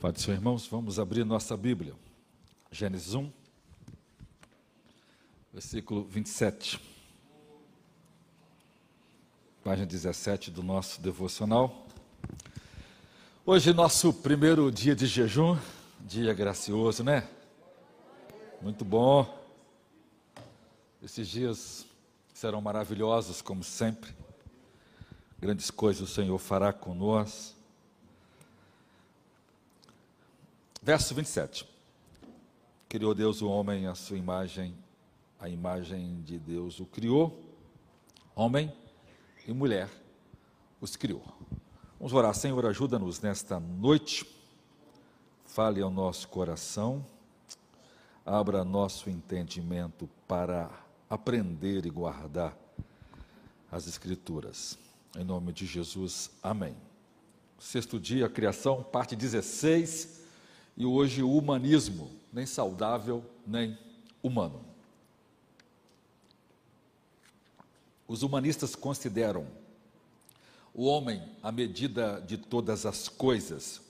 Do Senhor, irmãos, vamos abrir nossa Bíblia. Gênesis 1, versículo 27. Página 17 do nosso devocional. Hoje, nosso primeiro dia de jejum, dia gracioso, né? Muito bom. Esses dias serão maravilhosos, como sempre. Grandes coisas o Senhor fará conosco. Verso 27. Criou Deus o homem à sua imagem, a imagem de Deus o criou, homem e mulher os criou. Vamos orar, Senhor, ajuda-nos nesta noite, fale ao nosso coração, abra nosso entendimento para aprender e guardar as Escrituras. Em nome de Jesus, amém. Sexto dia, criação, parte 16 e hoje o humanismo, nem saudável, nem humano. Os humanistas consideram o homem a medida de todas as coisas,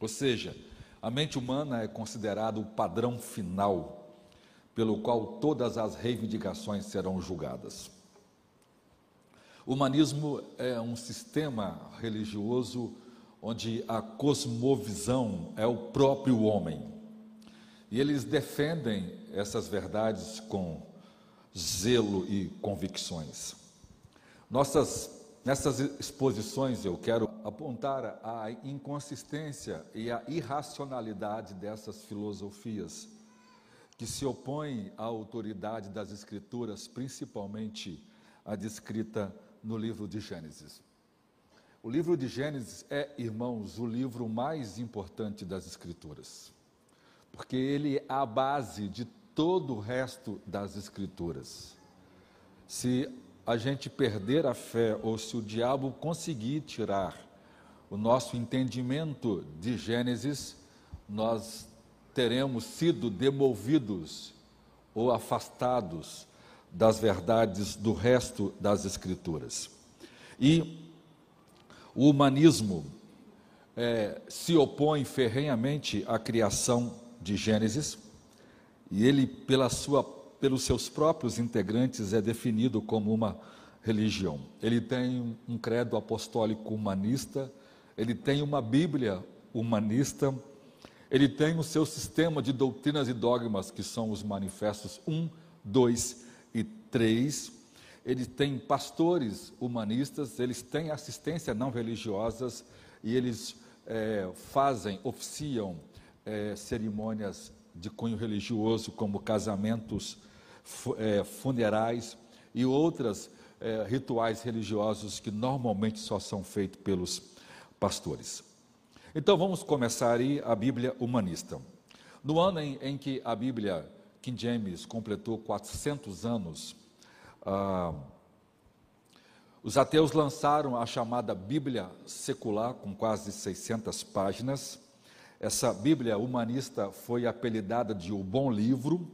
ou seja, a mente humana é considerada o padrão final pelo qual todas as reivindicações serão julgadas. O humanismo é um sistema religioso onde a cosmovisão é o próprio homem. E eles defendem essas verdades com zelo e convicções. Nossas, nessas exposições eu quero apontar a inconsistência e a irracionalidade dessas filosofias que se opõem à autoridade das Escrituras, principalmente a descrita no livro de Gênesis. O livro de Gênesis é, irmãos, o livro mais importante das Escrituras, porque ele é a base de todo o resto das Escrituras. Se a gente perder a fé ou se o diabo conseguir tirar o nosso entendimento de Gênesis, nós teremos sido demovidos ou afastados das verdades do resto das Escrituras. E o humanismo é, se opõe ferrenhamente à criação de Gênesis e ele, pela sua, pelos seus próprios integrantes, é definido como uma religião. Ele tem um credo apostólico humanista, ele tem uma Bíblia humanista, ele tem o seu sistema de doutrinas e dogmas, que são os manifestos 1, 2 e 3 eles têm pastores humanistas, eles têm assistência não religiosas e eles é, fazem, oficiam é, cerimônias de cunho religioso, como casamentos, é, funerais e outras é, rituais religiosos que normalmente só são feitos pelos pastores. Então vamos começar aí a Bíblia humanista. No ano em, em que a Bíblia King James completou 400 anos, ah, os ateus lançaram a chamada Bíblia secular, com quase 600 páginas. Essa Bíblia humanista foi apelidada de O Bom Livro,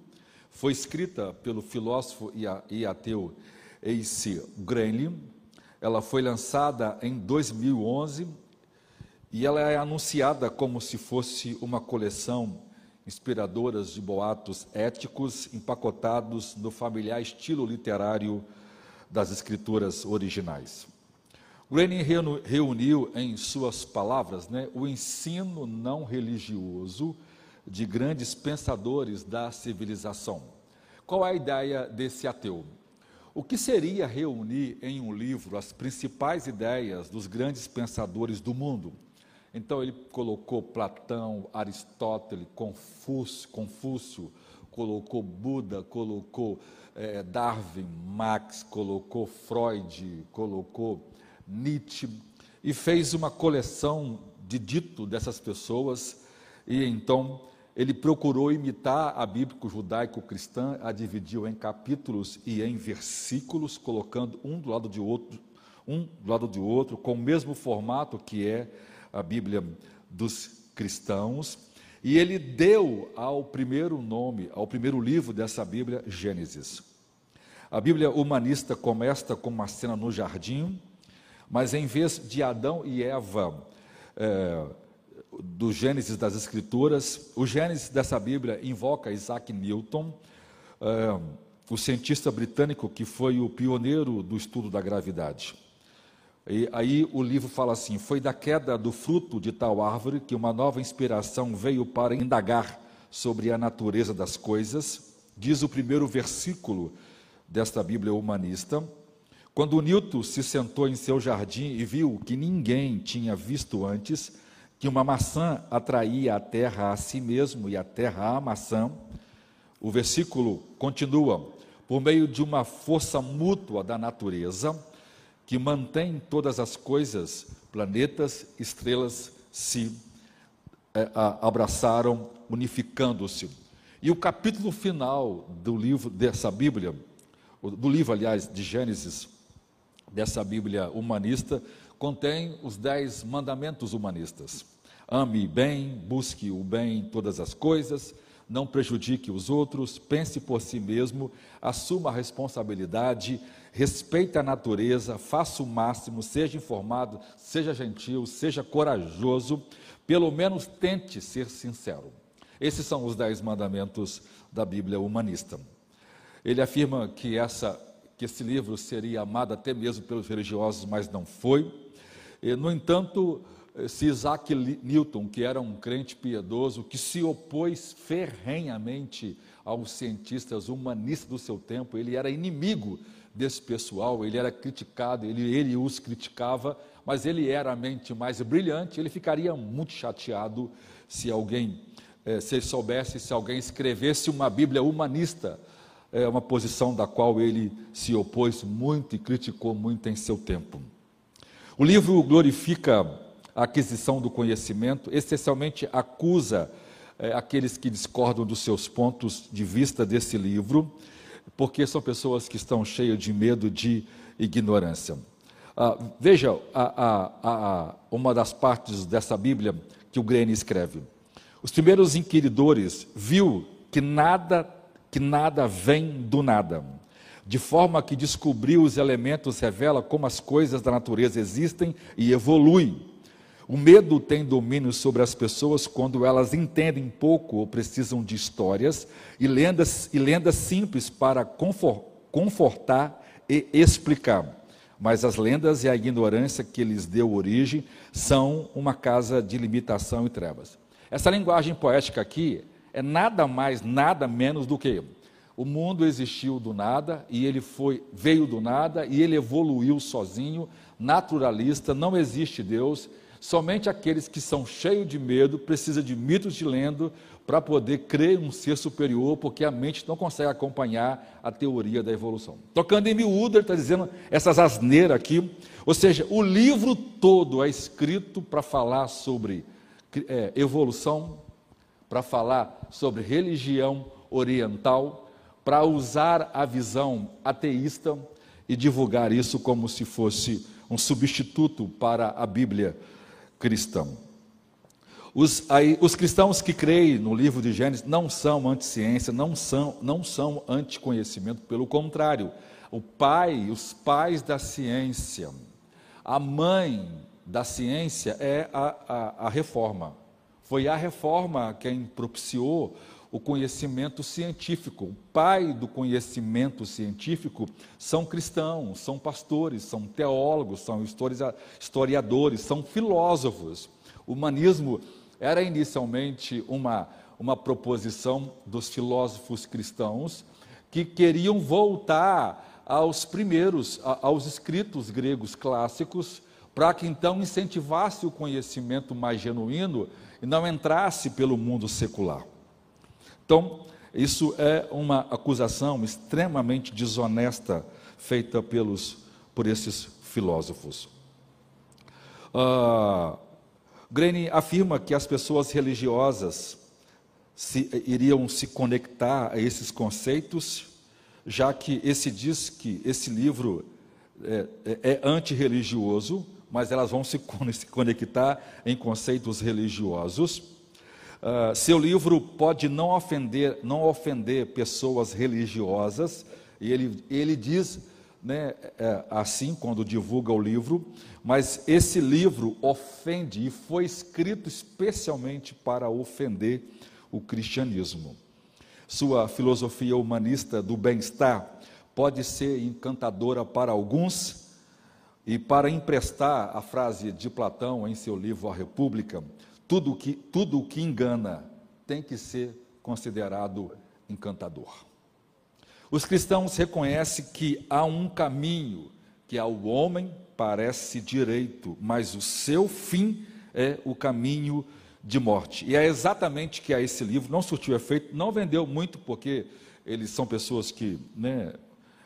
foi escrita pelo filósofo e ateu A.C. Greenlee. Ela foi lançada em 2011 e ela é anunciada como se fosse uma coleção inspiradoras de boatos éticos empacotados no familiar estilo literário das escrituras originais. Lenin reuniu em suas palavras né, o ensino não religioso de grandes pensadores da civilização. Qual é a ideia desse ateu? O que seria reunir em um livro as principais ideias dos grandes pensadores do mundo? Então ele colocou Platão, Aristóteles, Confúcio, Confúcio colocou Buda, colocou é, Darwin, Marx, colocou Freud, colocou Nietzsche e fez uma coleção de dito dessas pessoas e então ele procurou imitar a bíblico judaico-cristã, a dividiu em capítulos e em versículos, colocando um do lado de outro, um do lado de outro, com o mesmo formato que é a Bíblia dos cristãos, e ele deu ao primeiro nome, ao primeiro livro dessa Bíblia, Gênesis. A Bíblia humanista começa com uma cena no jardim, mas em vez de Adão e Eva é, do Gênesis das Escrituras. O Gênesis dessa Bíblia invoca Isaac Newton, é, o cientista britânico que foi o pioneiro do estudo da gravidade. E aí o livro fala assim: Foi da queda do fruto de tal árvore que uma nova inspiração veio para indagar sobre a natureza das coisas, diz o primeiro versículo desta Bíblia humanista. Quando Newton se sentou em seu jardim e viu que ninguém tinha visto antes, que uma maçã atraía a terra a si mesmo e a terra a maçã, o versículo continua: por meio de uma força mútua da natureza, que mantém todas as coisas, planetas, estrelas, se é, abraçaram, unificando-se. E o capítulo final do livro dessa Bíblia, do livro, aliás, de Gênesis, dessa Bíblia humanista, contém os dez mandamentos humanistas. Ame bem, busque o bem em todas as coisas, não prejudique os outros, pense por si mesmo, assuma a responsabilidade, respeite a natureza, faça o máximo, seja informado, seja gentil, seja corajoso, pelo menos tente ser sincero. Esses são os dez mandamentos da Bíblia humanista. Ele afirma que, essa, que esse livro seria amado até mesmo pelos religiosos, mas não foi. E, no entanto, se Isaac Newton, que era um crente piedoso, que se opôs ferrenhamente aos cientistas humanistas do seu tempo, ele era inimigo desse pessoal, ele era criticado, ele, ele os criticava, mas ele era a mente mais brilhante, ele ficaria muito chateado se alguém, eh, se ele soubesse, se alguém escrevesse uma Bíblia humanista, é uma posição da qual ele se opôs muito e criticou muito em seu tempo. O livro glorifica a aquisição do conhecimento, essencialmente acusa é, aqueles que discordam dos seus pontos de vista desse livro, porque são pessoas que estão cheias de medo de ignorância. Ah, veja a, a, a, uma das partes dessa Bíblia que o Grene escreve. Os primeiros inquiridores viu que nada que nada vem do nada, de forma que descobrir os elementos revela como as coisas da natureza existem e evoluem. O medo tem domínio sobre as pessoas quando elas entendem pouco ou precisam de histórias e lendas, e lendas simples para confortar e explicar. Mas as lendas e a ignorância que lhes deu origem são uma casa de limitação e trevas. Essa linguagem poética aqui é nada mais, nada menos do que o mundo existiu do nada e ele foi veio do nada e ele evoluiu sozinho, naturalista, não existe Deus Somente aqueles que são cheios de medo precisam de mitos de lendo para poder crer um ser superior, porque a mente não consegue acompanhar a teoria da evolução. Tocando em miúdo, ele está dizendo essas asneiras aqui, ou seja, o livro todo é escrito para falar sobre é, evolução, para falar sobre religião oriental, para usar a visão ateísta e divulgar isso como se fosse um substituto para a Bíblia cristão. Os, aí, os cristãos que creem no livro de Gênesis não são anti-ciência, não são, não são anti-conhecimento, pelo contrário, o pai, os pais da ciência, a mãe da ciência é a, a, a reforma. Foi a reforma quem propiciou o conhecimento científico. O pai do conhecimento científico são cristãos, são pastores, são teólogos, são historiadores, são filósofos. O humanismo era inicialmente uma, uma proposição dos filósofos cristãos que queriam voltar aos primeiros, aos escritos gregos clássicos, para que então incentivasse o conhecimento mais genuíno e não entrasse pelo mundo secular. Então, isso é uma acusação extremamente desonesta feita pelos, por esses filósofos. Uh, afirma que as pessoas religiosas se, iriam se conectar a esses conceitos, já que esse diz que esse livro é, é, é antirreligioso, mas elas vão se, se conectar em conceitos religiosos. Uh, seu livro pode não ofender, não ofender pessoas religiosas, e ele, ele diz né, é, assim quando divulga o livro, mas esse livro ofende e foi escrito especialmente para ofender o cristianismo. Sua filosofia humanista do bem-estar pode ser encantadora para alguns, e para emprestar a frase de Platão em seu livro A República, tudo que, tudo o que engana tem que ser considerado encantador. Os cristãos reconhecem que há um caminho que ao homem parece direito, mas o seu fim é o caminho de morte. E é exatamente que a esse livro não surtiu efeito, não vendeu muito, porque eles são pessoas que, né,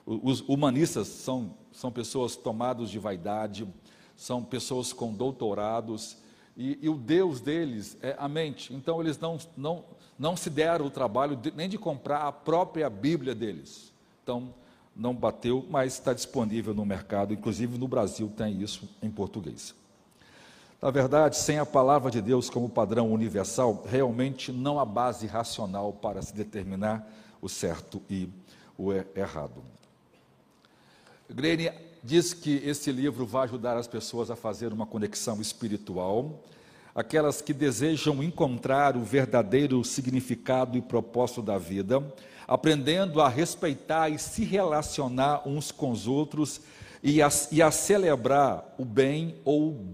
os humanistas são, são pessoas tomadas de vaidade, são pessoas com doutorados, e, e, o Deus deles é a mente. Então eles não, não, não se deram o trabalho de, nem de comprar a própria Bíblia deles. Então não bateu, mas está disponível no mercado, inclusive no Brasil tem isso em português. Na verdade, sem a palavra de Deus como padrão universal, realmente não há base racional para se determinar o certo e o errado. Grene diz que esse livro vai ajudar as pessoas a fazer uma conexão espiritual, aquelas que desejam encontrar o verdadeiro significado e propósito da vida, aprendendo a respeitar e se relacionar uns com os outros e a, e a celebrar o bem ou o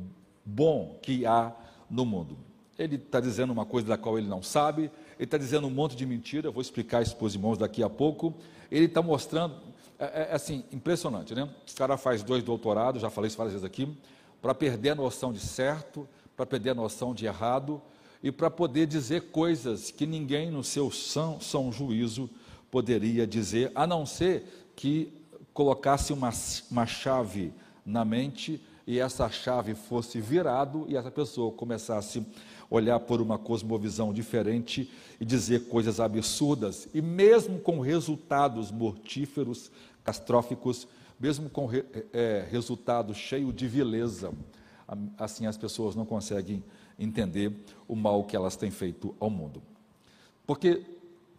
bom que há no mundo. Ele está dizendo uma coisa da qual ele não sabe, ele está dizendo um monte de mentira, eu vou explicar isso para os irmãos daqui a pouco. Ele está mostrando, é, é, é assim, impressionante, né? O cara faz dois doutorados, já falei isso várias vezes aqui, para perder a noção de certo, para perder a noção de errado e para poder dizer coisas que ninguém no seu são, são juízo poderia dizer, a não ser que colocasse uma, uma chave na mente e essa chave fosse virado e essa pessoa começasse a olhar por uma cosmovisão diferente e dizer coisas absurdas, e mesmo com resultados mortíferos, castróficos, mesmo com é, resultados cheios de vileza. Assim as pessoas não conseguem entender o mal que elas têm feito ao mundo. Porque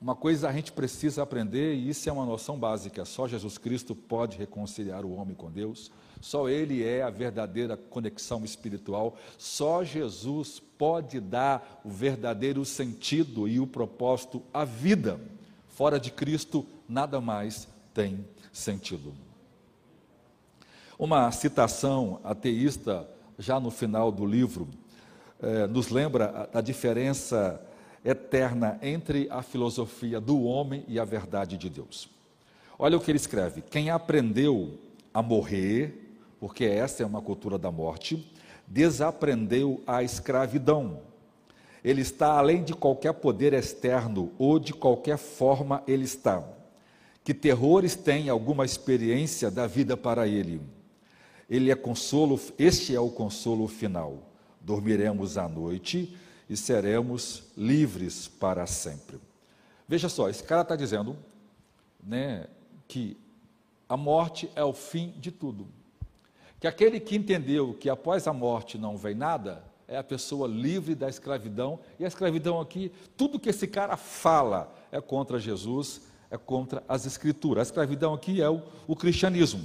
uma coisa a gente precisa aprender, e isso é uma noção básica: só Jesus Cristo pode reconciliar o homem com Deus, só Ele é a verdadeira conexão espiritual, só Jesus pode dar o verdadeiro sentido e o propósito à vida. Fora de Cristo, nada mais tem sentido. Uma citação ateísta, já no final do livro, eh, nos lembra a, a diferença eterna entre a filosofia do homem e a verdade de Deus. Olha o que ele escreve: quem aprendeu a morrer, porque essa é uma cultura da morte, desaprendeu a escravidão. Ele está além de qualquer poder externo ou de qualquer forma ele está que terrores têm alguma experiência da vida para ele. Ele é consolo, este é o consolo final. Dormiremos à noite e seremos livres para sempre. Veja só, esse cara está dizendo né, que a morte é o fim de tudo. Que aquele que entendeu que após a morte não vem nada, é a pessoa livre da escravidão, e a escravidão aqui, tudo que esse cara fala é contra Jesus, é contra as escrituras. A escravidão aqui é o, o cristianismo.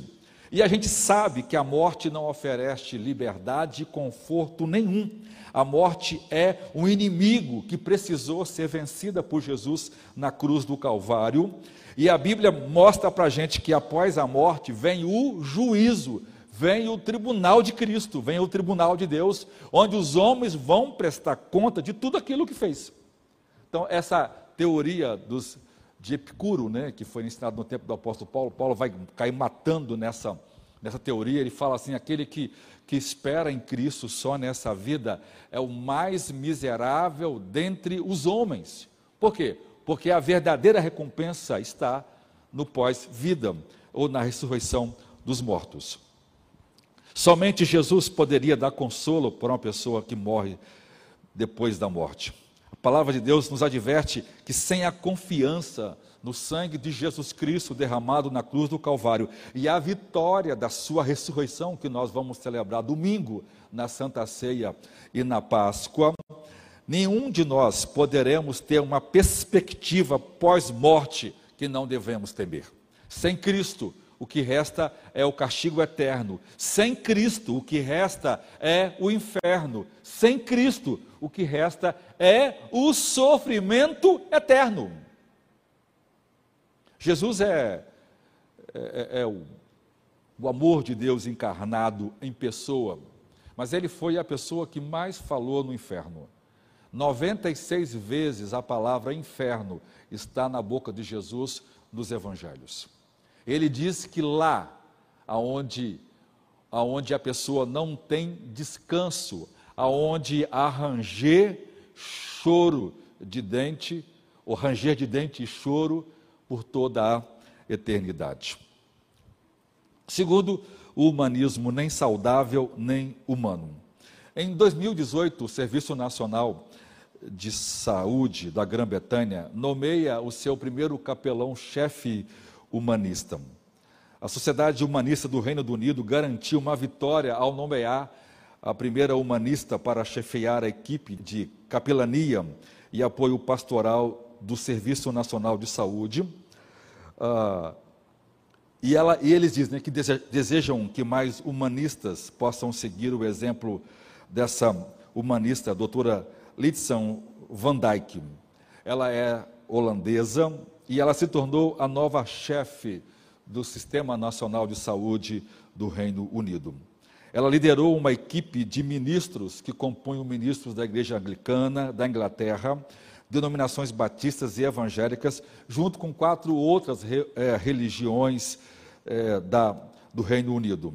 E a gente sabe que a morte não oferece liberdade e conforto nenhum. A morte é um inimigo que precisou ser vencida por Jesus na cruz do Calvário. E a Bíblia mostra para a gente que após a morte vem o juízo, vem o tribunal de Cristo, vem o tribunal de Deus, onde os homens vão prestar conta de tudo aquilo que fez. Então, essa teoria dos de Epicuro, né, que foi ensinado no tempo do apóstolo Paulo. Paulo vai cair matando nessa, nessa teoria. Ele fala assim: aquele que, que espera em Cristo só nessa vida é o mais miserável dentre os homens. Por quê? Porque a verdadeira recompensa está no pós-vida ou na ressurreição dos mortos. Somente Jesus poderia dar consolo para uma pessoa que morre depois da morte. A palavra de Deus nos adverte que sem a confiança no sangue de Jesus Cristo derramado na cruz do Calvário e a vitória da sua ressurreição, que nós vamos celebrar domingo na Santa Ceia e na Páscoa, nenhum de nós poderemos ter uma perspectiva pós-morte que não devemos temer. Sem Cristo, o que resta é o castigo eterno. Sem Cristo, o que resta é o inferno. Sem Cristo, o que resta é o sofrimento eterno. Jesus é, é, é, é o, o amor de Deus encarnado em pessoa, mas ele foi a pessoa que mais falou no inferno. 96 vezes a palavra inferno está na boca de Jesus nos evangelhos. Ele diz que lá aonde aonde a pessoa não tem descanso, aonde há ranger, choro de dente, ou ranger de dente e choro por toda a eternidade. Segundo, o humanismo nem saudável nem humano. Em 2018, o Serviço Nacional de Saúde da Grã-Bretanha nomeia o seu primeiro capelão-chefe humanista. A Sociedade Humanista do Reino Unido garantiu uma vitória ao nomear a primeira humanista para chefiar a equipe de capelania e apoio pastoral do Serviço Nacional de Saúde. Uh, e, ela, e, eles dizem que desejam que mais humanistas possam seguir o exemplo dessa humanista, a doutora Litson van Dijk. Ela é holandesa e ela se tornou a nova chefe do Sistema Nacional de Saúde do Reino Unido. Ela liderou uma equipe de ministros que compunham ministros da Igreja Anglicana, da Inglaterra, denominações batistas e evangélicas, junto com quatro outras re, é, religiões é, da, do Reino Unido.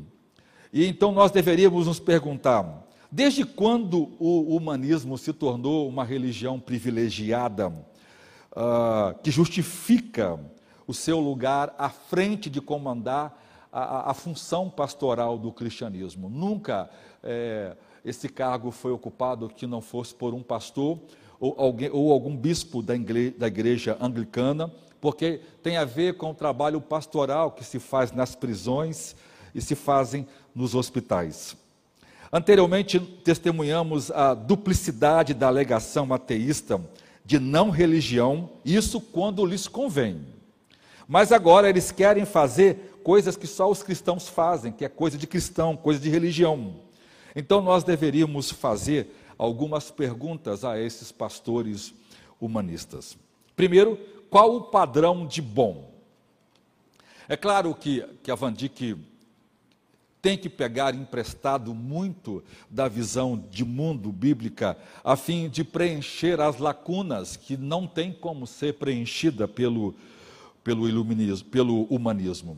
E então nós deveríamos nos perguntar: desde quando o humanismo se tornou uma religião privilegiada, uh, que justifica o seu lugar à frente de comandar a, a função pastoral do cristianismo? Nunca é, esse cargo foi ocupado que não fosse por um pastor ou, alguém, ou algum bispo da igreja, da igreja anglicana, porque tem a ver com o trabalho pastoral que se faz nas prisões e se fazem nos hospitais. Anteriormente, testemunhamos a duplicidade da alegação ateísta de não religião, isso quando lhes convém. Mas agora eles querem fazer coisas que só os cristãos fazem, que é coisa de cristão, coisa de religião. Então nós deveríamos fazer algumas perguntas a esses pastores humanistas. Primeiro, qual o padrão de bom? É claro que, que a Van tem que pegar emprestado muito da visão de mundo bíblica, a fim de preencher as lacunas que não tem como ser preenchida pelo, pelo, iluminismo, pelo humanismo.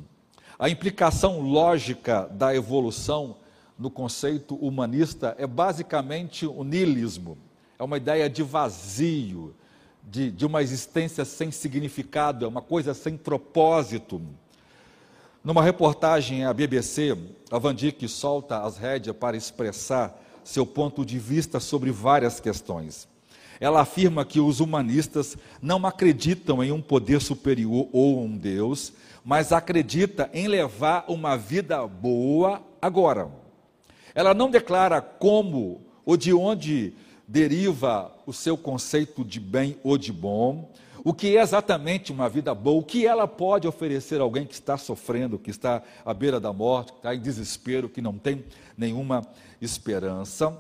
A implicação lógica da evolução no conceito humanista é basicamente o niilismo. É uma ideia de vazio, de, de uma existência sem significado, é uma coisa sem propósito. Numa reportagem à BBC, a Van Dijk solta as rédeas para expressar seu ponto de vista sobre várias questões. Ela afirma que os humanistas não acreditam em um poder superior ou um Deus, mas acredita em levar uma vida boa agora. Ela não declara como ou de onde deriva o seu conceito de bem ou de bom, o que é exatamente uma vida boa, o que ela pode oferecer a alguém que está sofrendo, que está à beira da morte, que está em desespero, que não tem nenhuma esperança.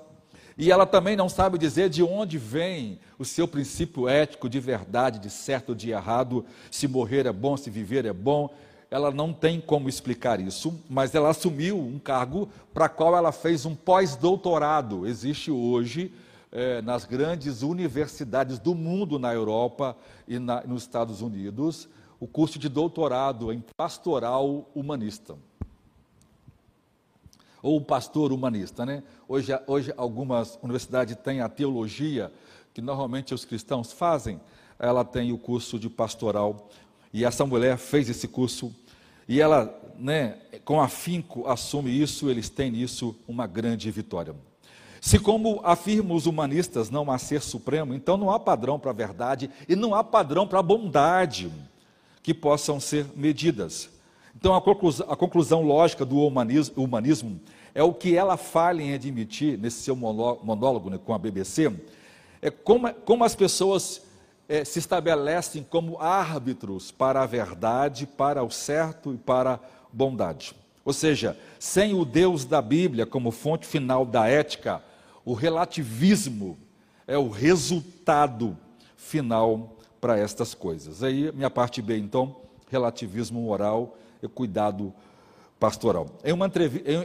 E ela também não sabe dizer de onde vem o seu princípio ético de verdade, de certo ou de errado, se morrer é bom, se viver é bom, ela não tem como explicar isso, mas ela assumiu um cargo para qual ela fez um pós-doutorado. Existe hoje é, nas grandes universidades do mundo, na Europa e na, nos Estados Unidos, o curso de doutorado em pastoral humanista. Ou pastor humanista, né? Hoje, hoje algumas universidades têm a teologia, que normalmente os cristãos fazem, ela tem o curso de pastoral e essa mulher fez esse curso e ela, né, com afinco, assume isso, eles têm nisso uma grande vitória. Se, como afirmam os humanistas, não há ser supremo, então não há padrão para a verdade e não há padrão para a bondade que possam ser medidas. Então, a conclusão, a conclusão lógica do humanismo, humanismo, é o que ela falha em admitir nesse seu monólogo né, com a BBC, é como, como as pessoas é, se estabelecem como árbitros para a verdade, para o certo e para bondade. Ou seja, sem o Deus da Bíblia como fonte final da ética, o relativismo é o resultado final para estas coisas. Aí, minha parte B, então, relativismo moral e cuidado pastoral. Em uma,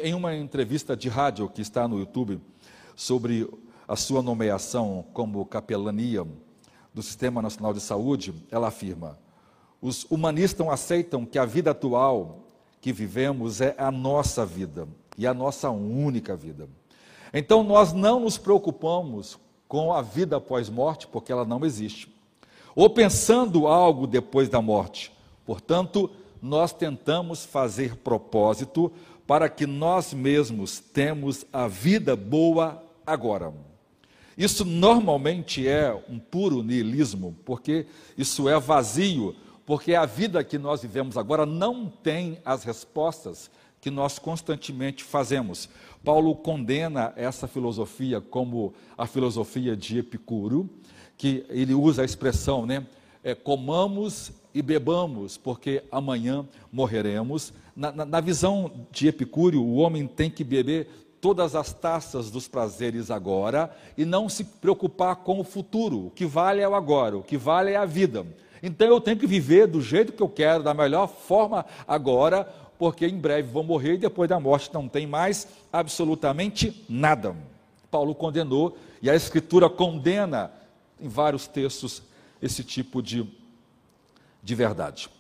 em uma entrevista de rádio que está no YouTube sobre a sua nomeação como capelania do Sistema Nacional de Saúde, ela afirma: os humanistas aceitam que a vida atual que vivemos é a nossa vida e a nossa única vida. Então nós não nos preocupamos com a vida após morte, porque ela não existe, ou pensando algo depois da morte. Portanto, nós tentamos fazer propósito para que nós mesmos temos a vida boa agora. Isso normalmente é um puro niilismo, porque isso é vazio, porque a vida que nós vivemos agora não tem as respostas que nós constantemente fazemos. Paulo condena essa filosofia como a filosofia de Epicuro, que ele usa a expressão, né? É, comamos e bebamos, porque amanhã morreremos. Na, na, na visão de Epicúrio, o homem tem que beber todas as taças dos prazeres agora e não se preocupar com o futuro. O que vale é o agora, o que vale é a vida. Então eu tenho que viver do jeito que eu quero, da melhor forma agora, porque em breve vou morrer e depois da morte não tem mais absolutamente nada. Paulo condenou e a Escritura condena em vários textos esse tipo de, de verdade.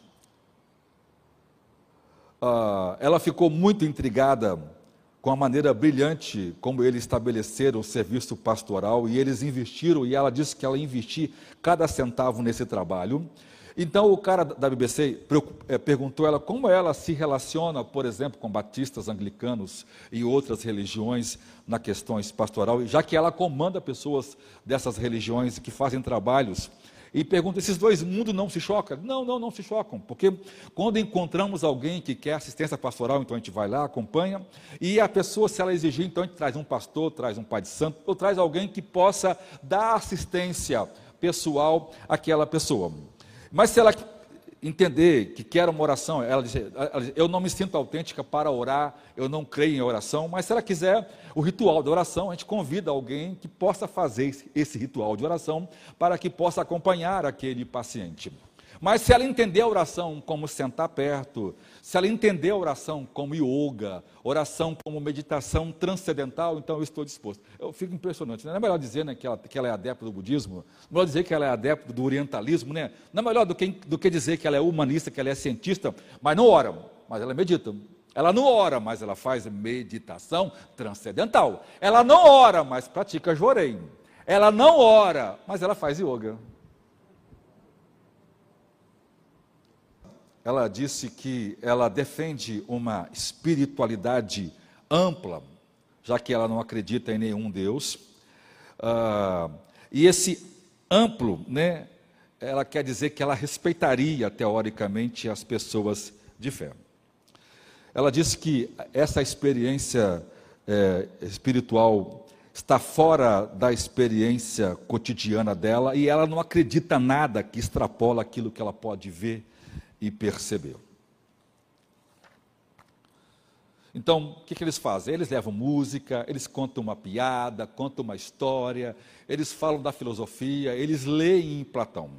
Uh, ela ficou muito intrigada com a maneira brilhante como eles estabeleceram o serviço pastoral e eles investiram, e ela disse que ela investiu cada centavo nesse trabalho. Então o cara da BBC eh, perguntou ela como ela se relaciona, por exemplo, com batistas, anglicanos e outras religiões na questões pastoral, já que ela comanda pessoas dessas religiões que fazem trabalhos e pergunta: esses dois mundos não se chocam? Não, não, não se chocam, porque quando encontramos alguém que quer assistência pastoral, então a gente vai lá, acompanha, e a pessoa, se ela exigir, então a gente traz um pastor, traz um pai de santo, ou traz alguém que possa dar assistência pessoal àquela pessoa. Mas se ela entender que quer uma oração, ela diz, ela diz, eu não me sinto autêntica para orar, eu não creio em oração, mas se ela quiser o ritual da oração, a gente convida alguém que possa fazer esse ritual de oração para que possa acompanhar aquele paciente. Mas se ela entender a oração como sentar perto, se ela entender a oração como yoga, oração como meditação transcendental, então eu estou disposto. Eu fico impressionante. Né? Não é melhor dizer né, que, ela, que ela é adepta do budismo? Não é melhor dizer que ela é adepta do orientalismo? Né? Não é melhor do que, do que dizer que ela é humanista, que ela é cientista, mas não ora, mas ela medita. Ela não ora, mas ela faz meditação transcendental. Ela não ora, mas pratica jorei. Ela não ora, mas ela faz yoga. Ela disse que ela defende uma espiritualidade ampla, já que ela não acredita em nenhum Deus. Uh, e esse amplo, né, ela quer dizer que ela respeitaria teoricamente as pessoas de fé. Ela disse que essa experiência é, espiritual está fora da experiência cotidiana dela e ela não acredita nada que extrapola aquilo que ela pode ver e percebeu. Então, o que, que, eles fazem? Eles levam música, eles contam uma piada, contam uma história, eles falam da filosofia, eles leem Platão.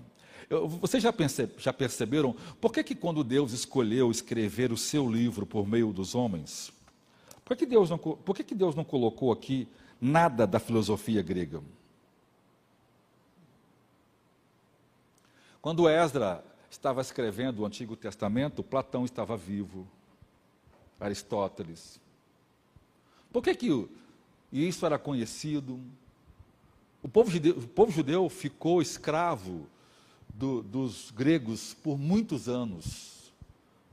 Vocês já, já, perceberam por que, que quando Deus escolheu escrever o seu livro por meio dos homens, por que, Deus não, por que, que Deus não colocou aqui nada da filosofia grega? Quando Esdra estava escrevendo o Antigo Testamento, Platão estava vivo, Aristóteles. Por que, que isso era conhecido? O povo judeu, o povo judeu ficou escravo do, dos gregos por muitos anos.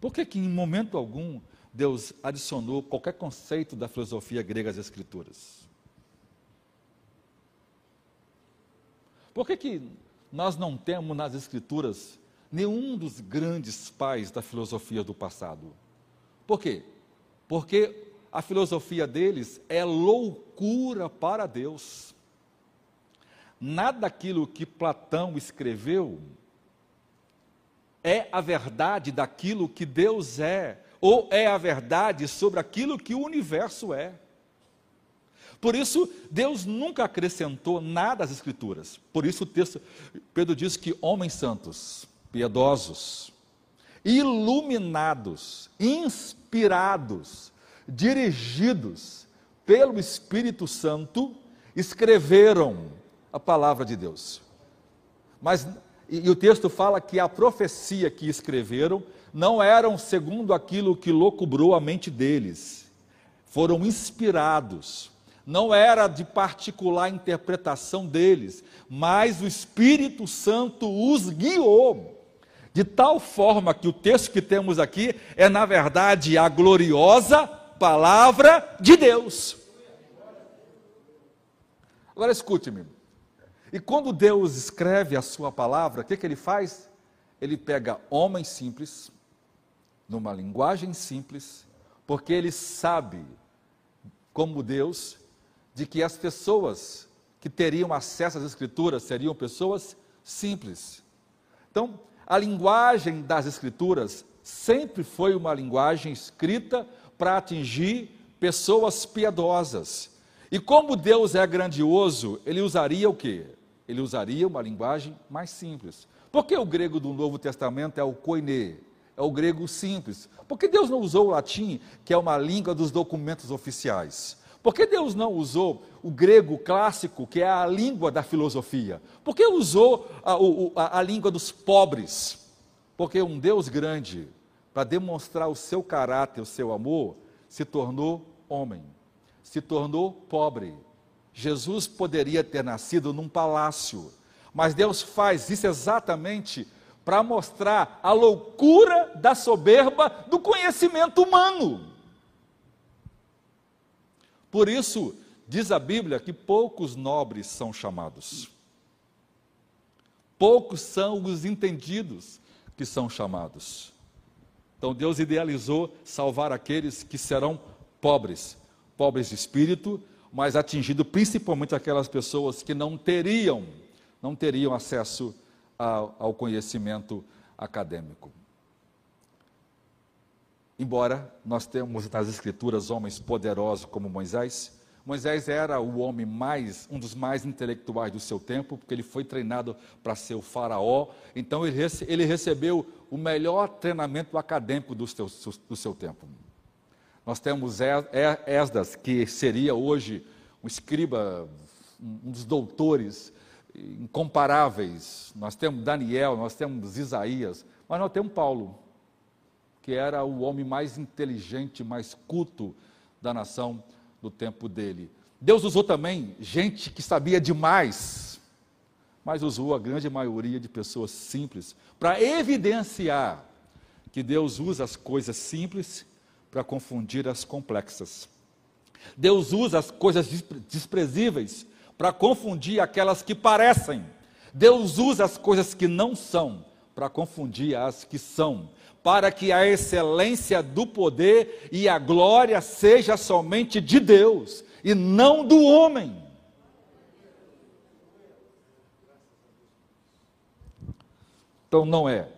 Por que, que em momento algum Deus adicionou qualquer conceito da filosofia grega às Escrituras? Por que, que nós não temos nas Escrituras nenhum dos grandes pais da filosofia do passado. Por quê? Porque a filosofia deles é loucura para Deus. Nada daquilo que Platão escreveu é a verdade daquilo que Deus é, ou é a verdade sobre aquilo que o universo é. Por isso, Deus nunca acrescentou nada às Escrituras. Por isso, o texto, Pedro diz que homens santos, piedosos, iluminados, inspirados, dirigidos pelo Espírito Santo, escreveram a palavra de Deus. Mas e, e o texto fala que a profecia que escreveram não eram segundo aquilo que locubrou a mente deles. Foram inspirados. Não era de particular interpretação deles, mas o Espírito Santo os guiou. De tal forma que o texto que temos aqui é, na verdade, a gloriosa palavra de Deus. Agora escute-me. E quando Deus escreve a sua palavra, o que, que ele faz? Ele pega homens simples, numa linguagem simples, porque ele sabe, como Deus, de que as pessoas que teriam acesso às Escrituras seriam pessoas simples. Então, a linguagem das Escrituras sempre foi uma linguagem escrita para atingir pessoas piedosas. E como Deus é grandioso, ele usaria o quê? Ele usaria uma linguagem mais simples. Porque o grego do Novo Testamento é o koine, é o grego simples. Porque Deus não usou o latim, que é uma língua dos documentos oficiais? Porque Deus não usou o grego clássico, que é a língua da filosofia? Porque usou a, a, a língua dos pobres? Porque um Deus grande, para demonstrar o seu caráter, o seu amor, se tornou homem, se tornou pobre. Jesus poderia ter nascido num palácio, mas Deus faz isso exatamente para mostrar a loucura da soberba do conhecimento humano. Por isso, diz a Bíblia que poucos nobres são chamados. Poucos são os entendidos que são chamados. Então Deus idealizou salvar aqueles que serão pobres, pobres de espírito, mas atingindo principalmente aquelas pessoas que não teriam, não teriam acesso ao, ao conhecimento acadêmico. Embora nós temos nas escrituras homens poderosos como Moisés, Moisés era o homem mais, um dos mais intelectuais do seu tempo, porque ele foi treinado para ser o faraó, então ele, rece, ele recebeu o melhor treinamento acadêmico do seu, do seu tempo. Nós temos Esdras, que seria hoje um escriba, um dos doutores incomparáveis. Nós temos Daniel, nós temos Isaías, mas nós temos Paulo, que era o homem mais inteligente, mais culto da nação do tempo dele. Deus usou também gente que sabia demais, mas usou a grande maioria de pessoas simples para evidenciar que Deus usa as coisas simples para confundir as complexas. Deus usa as coisas desprezíveis para confundir aquelas que parecem. Deus usa as coisas que não são para confundir as que são, para que a excelência do poder e a glória seja somente de Deus e não do homem. Então não é.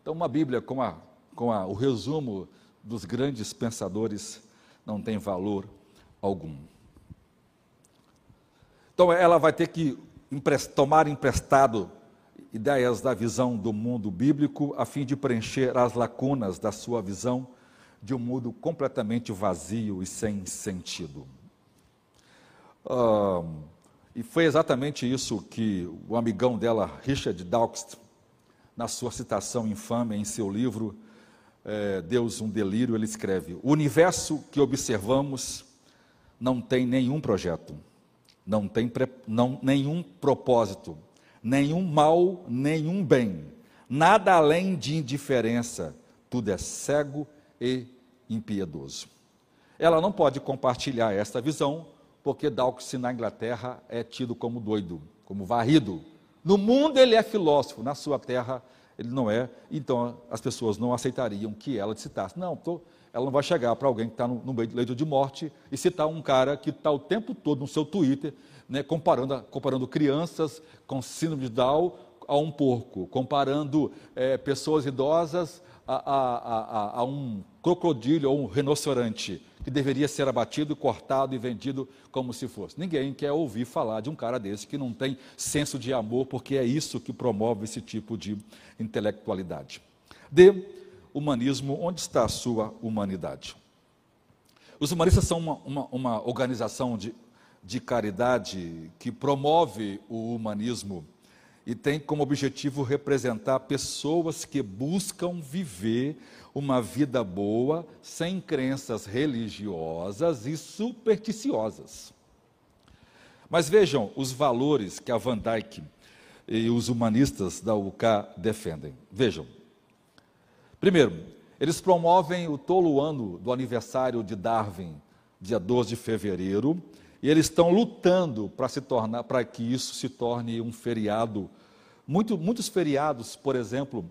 Então uma Bíblia com, a, com a, o resumo dos grandes pensadores não tem valor algum. Então ela vai ter que tomar emprestado ideias da visão do mundo bíblico a fim de preencher as lacunas da sua visão de um mundo completamente vazio e sem sentido. e foi exatamente isso que o amigão dela, Richard Dawkins, na sua citação infame em seu livro é, Deus um Delírio, ele escreve: O universo que observamos não tem nenhum projeto, não tem não, nenhum propósito, nenhum mal, nenhum bem, nada além de indiferença, tudo é cego e impiedoso. Ela não pode compartilhar esta visão, porque Dawkins na Inglaterra é tido como doido, como varrido. No mundo ele é filósofo, na sua terra ele não é, então as pessoas não aceitariam que ela citasse. Não, tô, ela não vai chegar para alguém que está no, no leito de morte e citar um cara que está o tempo todo no seu Twitter né, comparando, comparando crianças com síndrome de Down a um porco, comparando é, pessoas idosas a, a, a, a, um crocodilo ou um rinoceronte que deveria ser abatido, cortado e vendido como se fosse. Ninguém quer ouvir falar de um cara desse que não tem senso de amor, porque é isso que promove esse tipo de intelectualidade. D. Humanismo, onde está a sua humanidade? Os humanistas são uma, uma, uma organização de, de caridade que promove o humanismo e tem como objetivo representar pessoas que buscam viver uma vida boa, sem crenças religiosas e supersticiosas. Mas vejam os valores que a Van Dyck e os humanistas da UK defendem. Vejam. Primeiro, eles promovem o tolo ano do aniversário de Darwin, dia 12 de fevereiro, e eles estão lutando para se tornar, para que isso se torne um feriado. Muito, muitos feriados, por exemplo,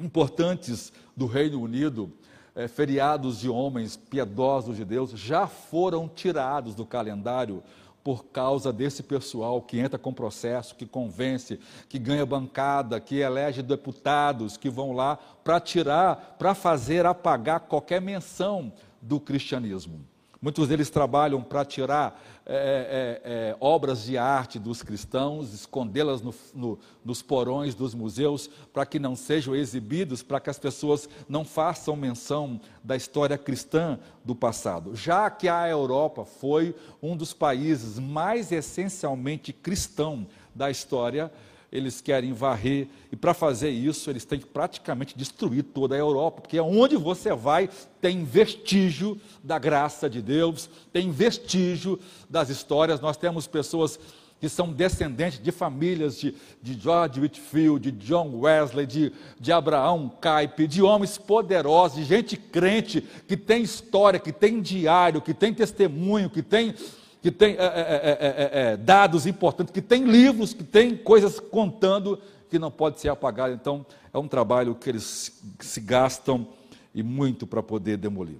importantes do Reino Unido, é, feriados de homens piedosos de Deus, já foram tirados do calendário por causa desse pessoal que entra com processo, que convence, que ganha bancada, que elege deputados, que vão lá para tirar, para fazer apagar qualquer menção do cristianismo. Muitos deles trabalham para tirar é, é, é, obras de arte dos cristãos, escondê-las no, no, nos porões dos museus, para que não sejam exibidos, para que as pessoas não façam menção da história cristã do passado. Já que a Europa foi um dos países mais essencialmente cristão da história, eles querem varrer, e para fazer isso, eles têm que praticamente destruir toda a Europa, porque onde você vai tem vestígio da graça de Deus, tem vestígio das histórias. Nós temos pessoas que são descendentes de famílias de, de George Whitfield, de John Wesley, de, de Abraão Caipe, de homens poderosos, de gente crente, que tem história, que tem diário, que tem testemunho, que tem que tem é é é, é, é, dados importantes, que tem livros, que tem coisas contando que não pode ser apagado. Então, é um trabalho que eles se gastam e muito para poder demolir.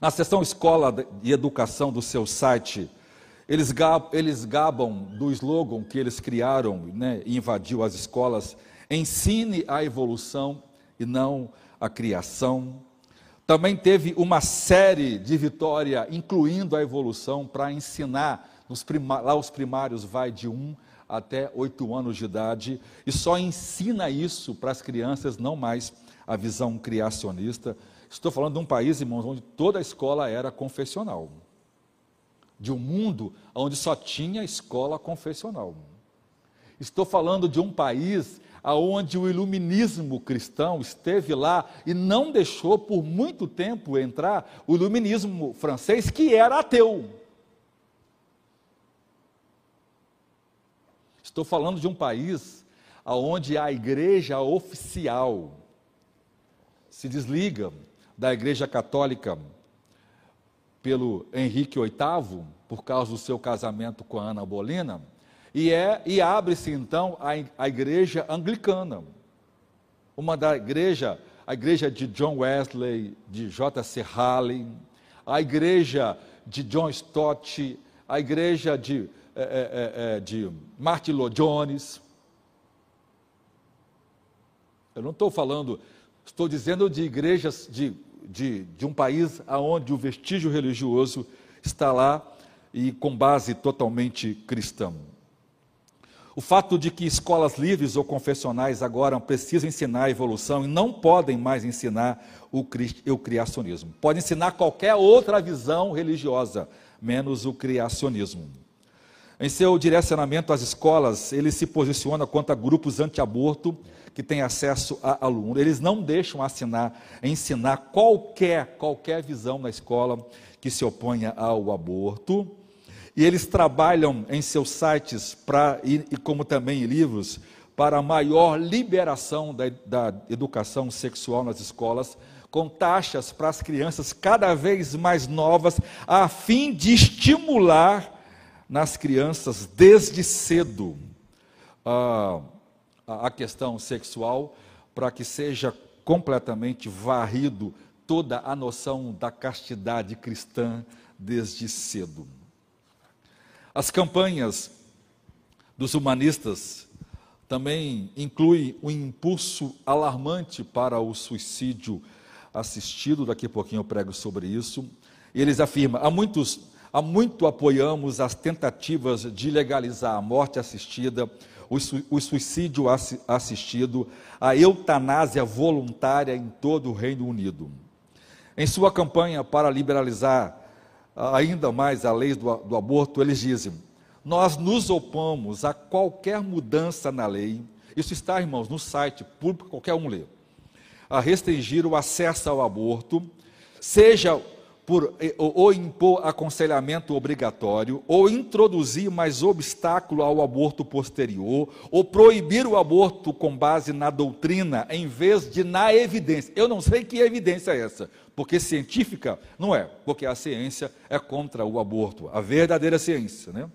Na seção Escola de Educação do seu site, eles, gabam, eles gabam do slogan que eles criaram né, e invadiu as escolas: ensine a evolução e não a criação também teve uma série de vitória, incluindo a evolução, para ensinar, nos lá os primários vai de 1 até 8 anos de idade, e só ensina isso para as crianças, não mais a visão criacionista. Estou falando de um país, irmãos, onde toda a escola era confessional. De um mundo onde só tinha escola confessional. Estou falando de um país aonde o iluminismo cristão esteve lá e não deixou por muito tempo entrar o iluminismo francês, que era ateu. Estou falando de um país aonde a igreja oficial se desliga da igreja católica pelo Henrique VIII, por causa do seu casamento com a Ana Bolena, e, é, e abre-se então a, a igreja anglicana. Uma da igreja, a igreja de John Wesley, de J.C. Halley, a igreja de John Stott, a igreja de, é, é, é, de Martin Lloyd Jones. Eu não estou falando, estou dizendo de igrejas de, de, de um país onde o vestígio religioso está lá e com base totalmente cristã. O fato de que escolas livres ou confessionais agora precisam ensinar a evolução e não podem mais ensinar o, cri o criacionismo. Podem ensinar qualquer outra visão religiosa, menos o criacionismo. Em seu direcionamento às escolas, ele se posiciona contra grupos anti-aborto que têm acesso a aluno. Eles não deixam assinar, ensinar qualquer, qualquer visão na escola que se oponha ao aborto e eles trabalham em seus sites pra, e, e como também em livros para maior liberação da, da educação sexual nas escolas, com taxas para as crianças cada vez mais novas, a fim de estimular nas crianças desde cedo a, a questão sexual, para que seja completamente varrido toda a noção da castidade cristã desde cedo. As campanhas dos humanistas também incluem um impulso alarmante para o suicídio assistido, daqui a pouquinho eu prego sobre isso. E eles afirmam: há muitos, há muito apoiamos as tentativas de legalizar a morte assistida, o suicídio assistido, a eutanásia voluntária em todo o Reino Unido. Em sua campanha para liberalizar ainda mais a lei do, do aborto, eles dizem: nós nos opomos a qualquer mudança na lei. Isso está, irmãos, no site público, qualquer um lê. A restringir o acesso ao aborto, seja por ou impor aconselhamento obrigatório, ou introduzir mais obstáculo ao aborto posterior, ou proibir o aborto com base na doutrina em vez de na evidência. Eu não sei que evidência é essa, porque científica não é, porque a ciência é contra o aborto, a verdadeira ciência, né?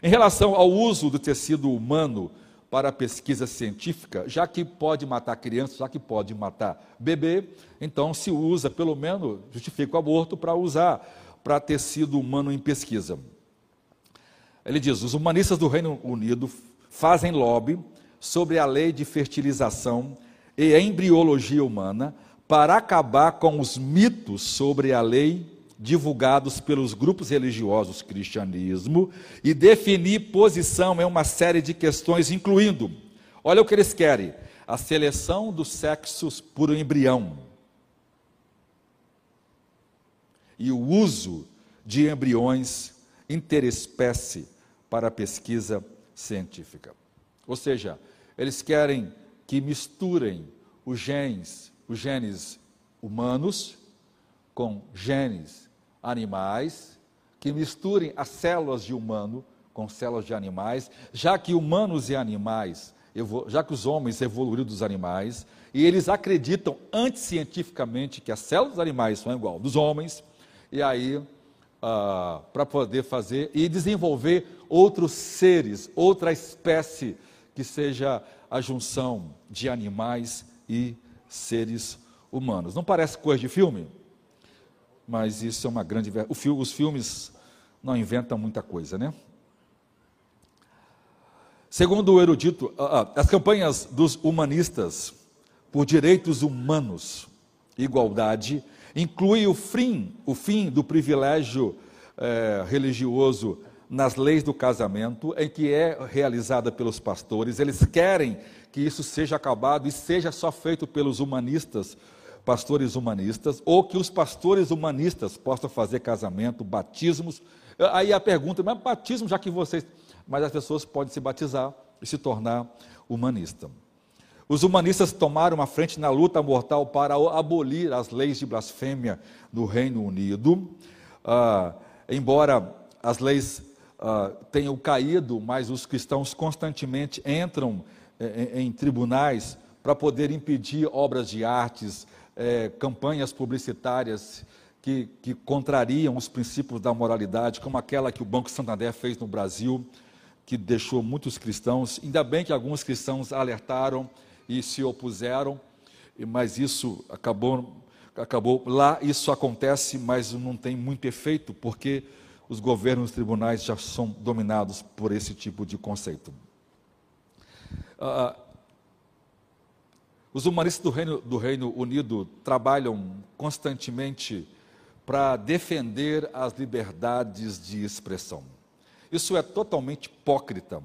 Em relação ao uso do tecido humano para pesquisa científica, já que pode matar crianças, já que pode matar bebê, então se usa, pelo menos, justifica o aborto para usar para tecido humano em pesquisa. Ele diz: os humanistas do Reino Unido fazem lobby sobre a lei de fertilização e embriologia humana para acabar com os mitos sobre a lei divulgados pelos grupos religiosos cristianismo e definir posição em uma série de questões, incluindo, olha o que eles querem: a seleção dos sexos por embrião e o uso de embriões interespécie para pesquisa científica. Ou seja, eles querem que misturem os genes, os genes humanos com genes animais, que misturem as células de humano com células de animais, já que humanos e animais, já que os homens evoluíram dos animais, e eles acreditam anticientificamente que as células dos animais são igual dos homens, e aí, ah, para poder fazer e desenvolver outros seres, outra espécie que seja a junção de animais e seres humanos. Não parece coisa de filme? Mas isso é uma grande. Os filmes não inventam muita coisa, né? Segundo o erudito, as campanhas dos humanistas por direitos humanos e igualdade incluem o fim, o fim do privilégio eh, religioso nas leis do casamento, em que é realizada pelos pastores. Eles querem que isso seja acabado e seja só feito pelos humanistas pastores humanistas, ou que os pastores humanistas possam fazer casamento, batismos. Aí a pergunta, mas batismo, já que vocês. Mas as pessoas podem se batizar e se tornar humanista. Os humanistas tomaram uma frente na luta mortal para abolir as leis de blasfêmia no Reino Unido. Ah, embora as leis ah, tenham caído, mas os cristãos constantemente entram eh, em, em tribunais para poder impedir obras de artes, é, campanhas publicitárias que, que contrariam os princípios da moralidade, como aquela que o Banco Santander fez no Brasil, que deixou muitos cristãos. Ainda bem que alguns cristãos alertaram e se opuseram, mas isso acabou, acabou lá. Isso acontece, mas não tem muito efeito, porque os governos os tribunais já são dominados por esse tipo de conceito. Ah, os humanistas do Reino, do Reino Unido trabalham constantemente para defender as liberdades de expressão. Isso é totalmente hipócrita,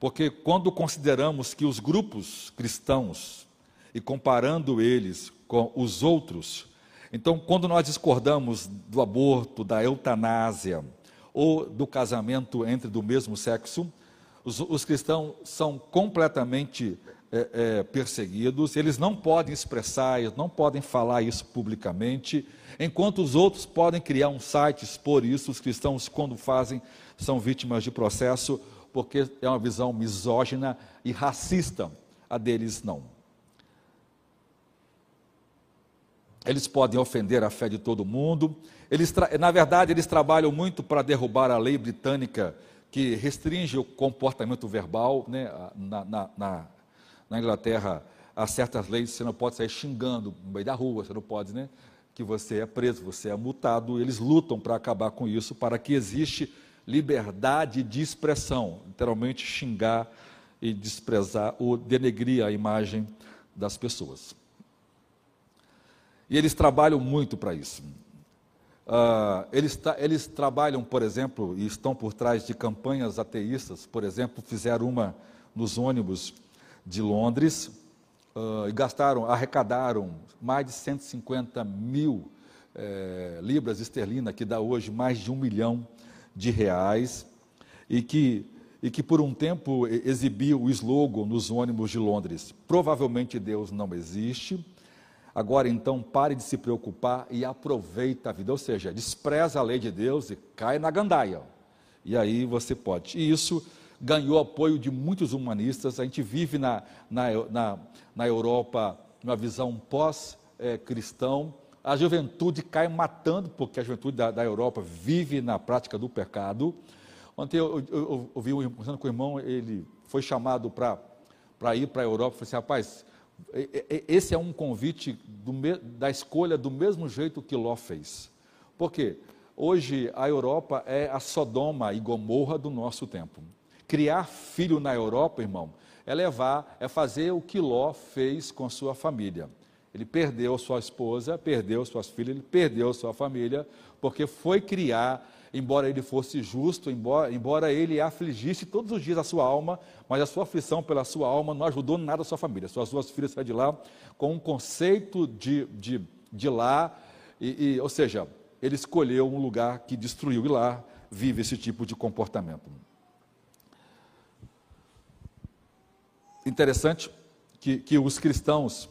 porque quando consideramos que os grupos cristãos, e comparando eles com os outros, então quando nós discordamos do aborto, da eutanásia ou do casamento entre do mesmo sexo, os, os cristãos são completamente é, é, perseguidos, eles não podem expressar, eles não podem falar isso publicamente, enquanto os outros podem criar um site, expor isso, os cristãos, quando fazem, são vítimas de processo, porque é uma visão misógina e racista, a deles não. Eles podem ofender a fé de todo mundo, eles, na verdade, eles trabalham muito para derrubar a lei britânica que restringe o comportamento verbal né, na, na, na na Inglaterra, há certas leis, você não pode sair xingando no meio da rua, você não pode, né? Que você é preso, você é multado. Eles lutam para acabar com isso, para que existe liberdade de expressão, literalmente xingar e desprezar ou denegrir a imagem das pessoas. E eles trabalham muito para isso. Uh, eles, eles, trabalham, por exemplo, e estão por trás de campanhas ateístas. Por exemplo, fizeram uma nos ônibus de Londres uh, e gastaram, arrecadaram mais de 150 mil eh, libras esterlinas, que dá hoje mais de um milhão de reais, e que, e que por um tempo exibiu o slogan nos ônibus de Londres: Provavelmente Deus não existe Agora então pare de se preocupar e aproveita a vida, ou seja, despreza a lei de Deus e cai na gandaia. E aí você pode. E isso ganhou apoio de muitos humanistas. A gente vive na, na, na, na Europa uma visão pós-cristão. A juventude cai matando, porque a juventude da, da Europa vive na prática do pecado. Ontem eu, eu, eu conversando com o irmão, ele foi chamado para ir para a Europa. Eu falei assim, rapaz, esse é um convite do, da escolha do mesmo jeito que Ló fez. Por quê? Hoje a Europa é a Sodoma e Gomorra do nosso tempo. Criar filho na Europa, irmão, é levar, é fazer o que Ló fez com sua família. Ele perdeu sua esposa, perdeu suas filhas, ele perdeu sua família, porque foi criar embora ele fosse justo, embora, embora ele afligisse todos os dias a sua alma, mas a sua aflição pela sua alma não ajudou nada a sua família. Suas duas filhas saíram de lá com um conceito de, de, de lá, e, e, ou seja, ele escolheu um lugar que destruiu, e lá vive esse tipo de comportamento. Interessante que, que os cristãos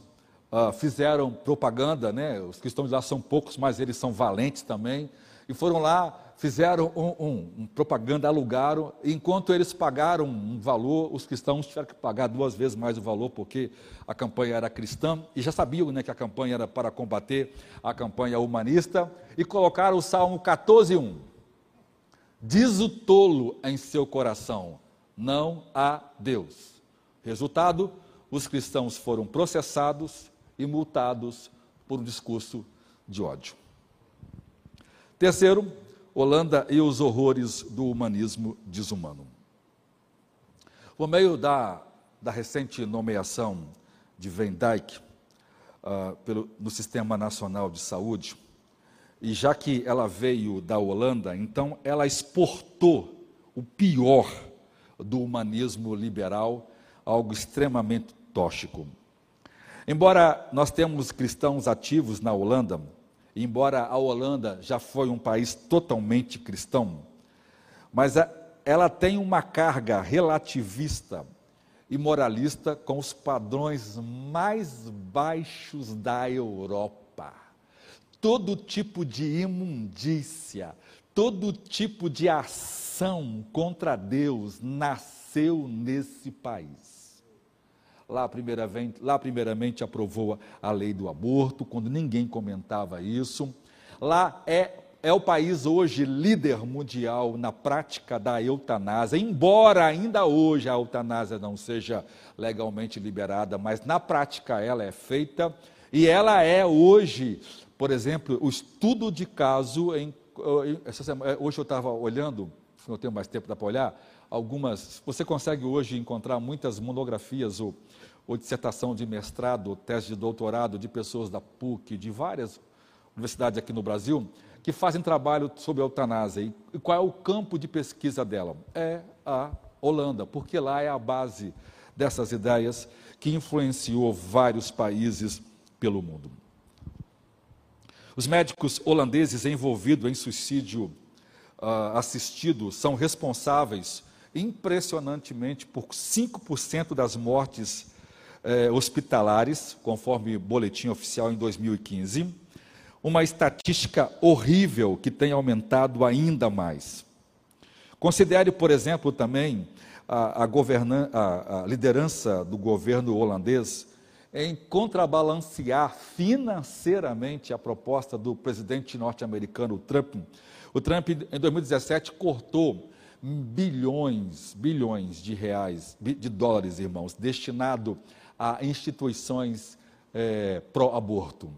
uh, fizeram propaganda, né? os cristãos lá são poucos, mas eles são valentes também, e foram lá fizeram um, um, um, propaganda, alugaram, enquanto eles pagaram um valor, os cristãos tiveram que pagar duas vezes mais o valor, porque a campanha era cristã, e já sabiam né, que a campanha era para combater a campanha humanista, e colocaram o Salmo 14,1. Diz o tolo em seu coração, não há Deus. Resultado, os cristãos foram processados e multados por um discurso de ódio. Terceiro, Holanda e os horrores do humanismo desumano. Por meio da, da recente nomeação de Van Dijk uh, pelo, no Sistema Nacional de Saúde, e já que ela veio da Holanda, então ela exportou o pior do humanismo liberal, algo extremamente tóxico. Embora nós temos cristãos ativos na Holanda, embora a Holanda já foi um país totalmente cristão, mas ela tem uma carga relativista e moralista com os padrões mais baixos da Europa. Todo tipo de imundícia, todo tipo de ação contra Deus nasceu nesse país. Lá primeiramente, lá, primeiramente, aprovou a lei do aborto, quando ninguém comentava isso. Lá é, é o país hoje líder mundial na prática da eutanásia, embora ainda hoje a eutanásia não seja legalmente liberada, mas na prática ela é feita. E ela é hoje, por exemplo, o estudo de caso em. Hoje eu estava olhando, não tenho mais tempo para olhar, algumas. Você consegue hoje encontrar muitas monografias ou, ou dissertação de mestrado, tese de doutorado de pessoas da PUC, de várias universidades aqui no Brasil, que fazem trabalho sobre a eutanásia. E qual é o campo de pesquisa dela? É a Holanda, porque lá é a base dessas ideias que influenciou vários países pelo mundo. Os médicos holandeses envolvidos em suicídio uh, assistido são responsáveis impressionantemente por 5% das mortes eh, hospitalares, conforme boletim oficial em 2015. Uma estatística horrível que tem aumentado ainda mais. Considere, por exemplo, também a, a, a, a liderança do governo holandês em contrabalancear financeiramente a proposta do presidente norte-americano Trump. O Trump, em 2017, cortou bilhões, bilhões de reais, de dólares, irmãos, destinado a instituições é, pró-aborto.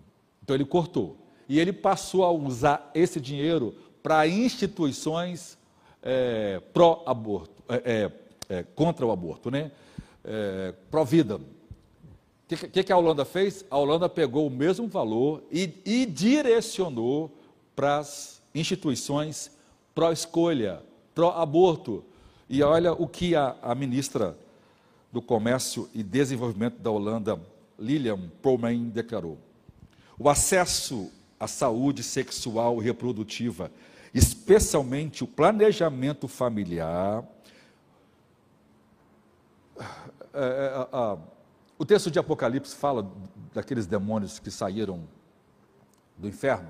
Então ele cortou. E ele passou a usar esse dinheiro para instituições é, pró-aborto, é, é, é contra o aborto, né? É, pró-vida. que, que, que a Holanda fez? A Holanda pegou o mesmo valor e, e direcionou para as instituições pró-escolha, pró-aborto. E olha o que a, a, ministra do Comércio e Desenvolvimento da Holanda, Lilian Promen, declarou. O acesso à saúde sexual e reprodutiva, especialmente o planejamento familiar, é, é, o texto de Apocalipse fala daqueles demônios que saíram do inferno.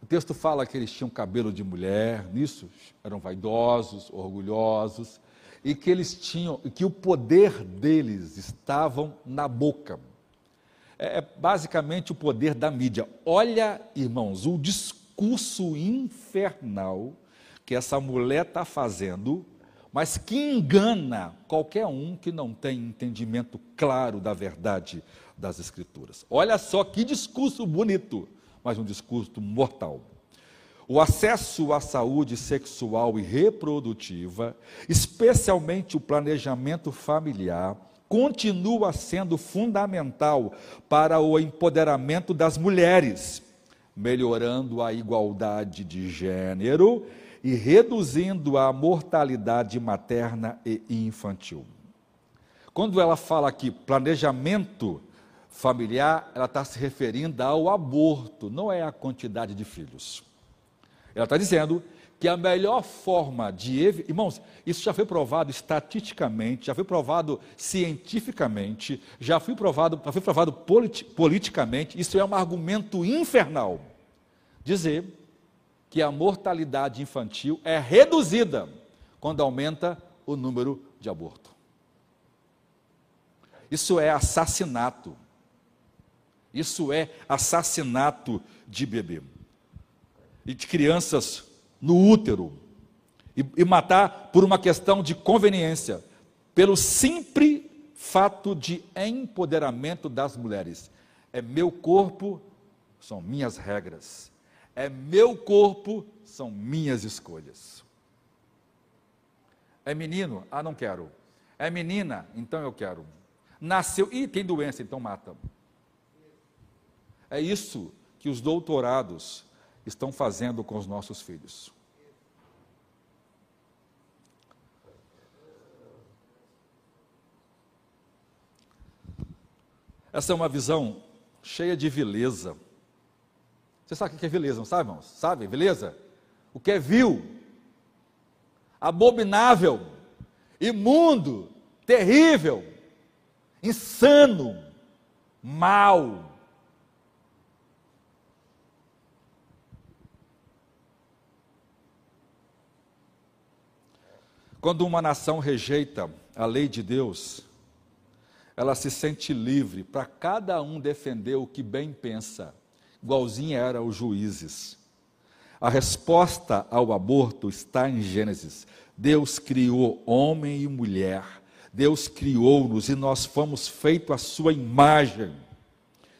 O texto fala que eles tinham cabelo de mulher, nisso eram vaidosos, orgulhosos, e que eles tinham, que o poder deles estavam na boca. É, é basicamente o poder da mídia. Olha, irmãos, o discurso infernal que essa mulher está fazendo mas que engana qualquer um que não tem entendimento claro da verdade das Escrituras. Olha só que discurso bonito, mas um discurso mortal. O acesso à saúde sexual e reprodutiva, especialmente o planejamento familiar, continua sendo fundamental para o empoderamento das mulheres, melhorando a igualdade de gênero e reduzindo a mortalidade materna e infantil. Quando ela fala aqui planejamento familiar, ela está se referindo ao aborto, não é a quantidade de filhos. Ela está dizendo que a melhor forma de. Irmãos, isso já foi provado estatisticamente, já foi provado cientificamente, já foi provado, já foi provado politi politicamente, isso é um argumento infernal. Dizer que a mortalidade infantil é reduzida quando aumenta o número de aborto. Isso é assassinato. Isso é assassinato de bebê. E de crianças no útero. E, e matar por uma questão de conveniência. Pelo simples fato de empoderamento das mulheres. É meu corpo, são minhas regras é meu corpo, são minhas escolhas. É menino? Ah, não quero. É menina? Então eu quero. Nasceu, e tem doença, então mata. É isso que os doutorados estão fazendo com os nossos filhos. Essa é uma visão cheia de vileza você sabe o que é vileza, não sabe, irmãos? Sabe, beleza? O que é vil, abominável, imundo, terrível, insano, mal. Quando uma nação rejeita a lei de Deus, ela se sente livre para cada um defender o que bem pensa igualzinha era os juízes. A resposta ao aborto está em Gênesis. Deus criou homem e mulher. Deus criou-nos e nós fomos feitos à sua imagem.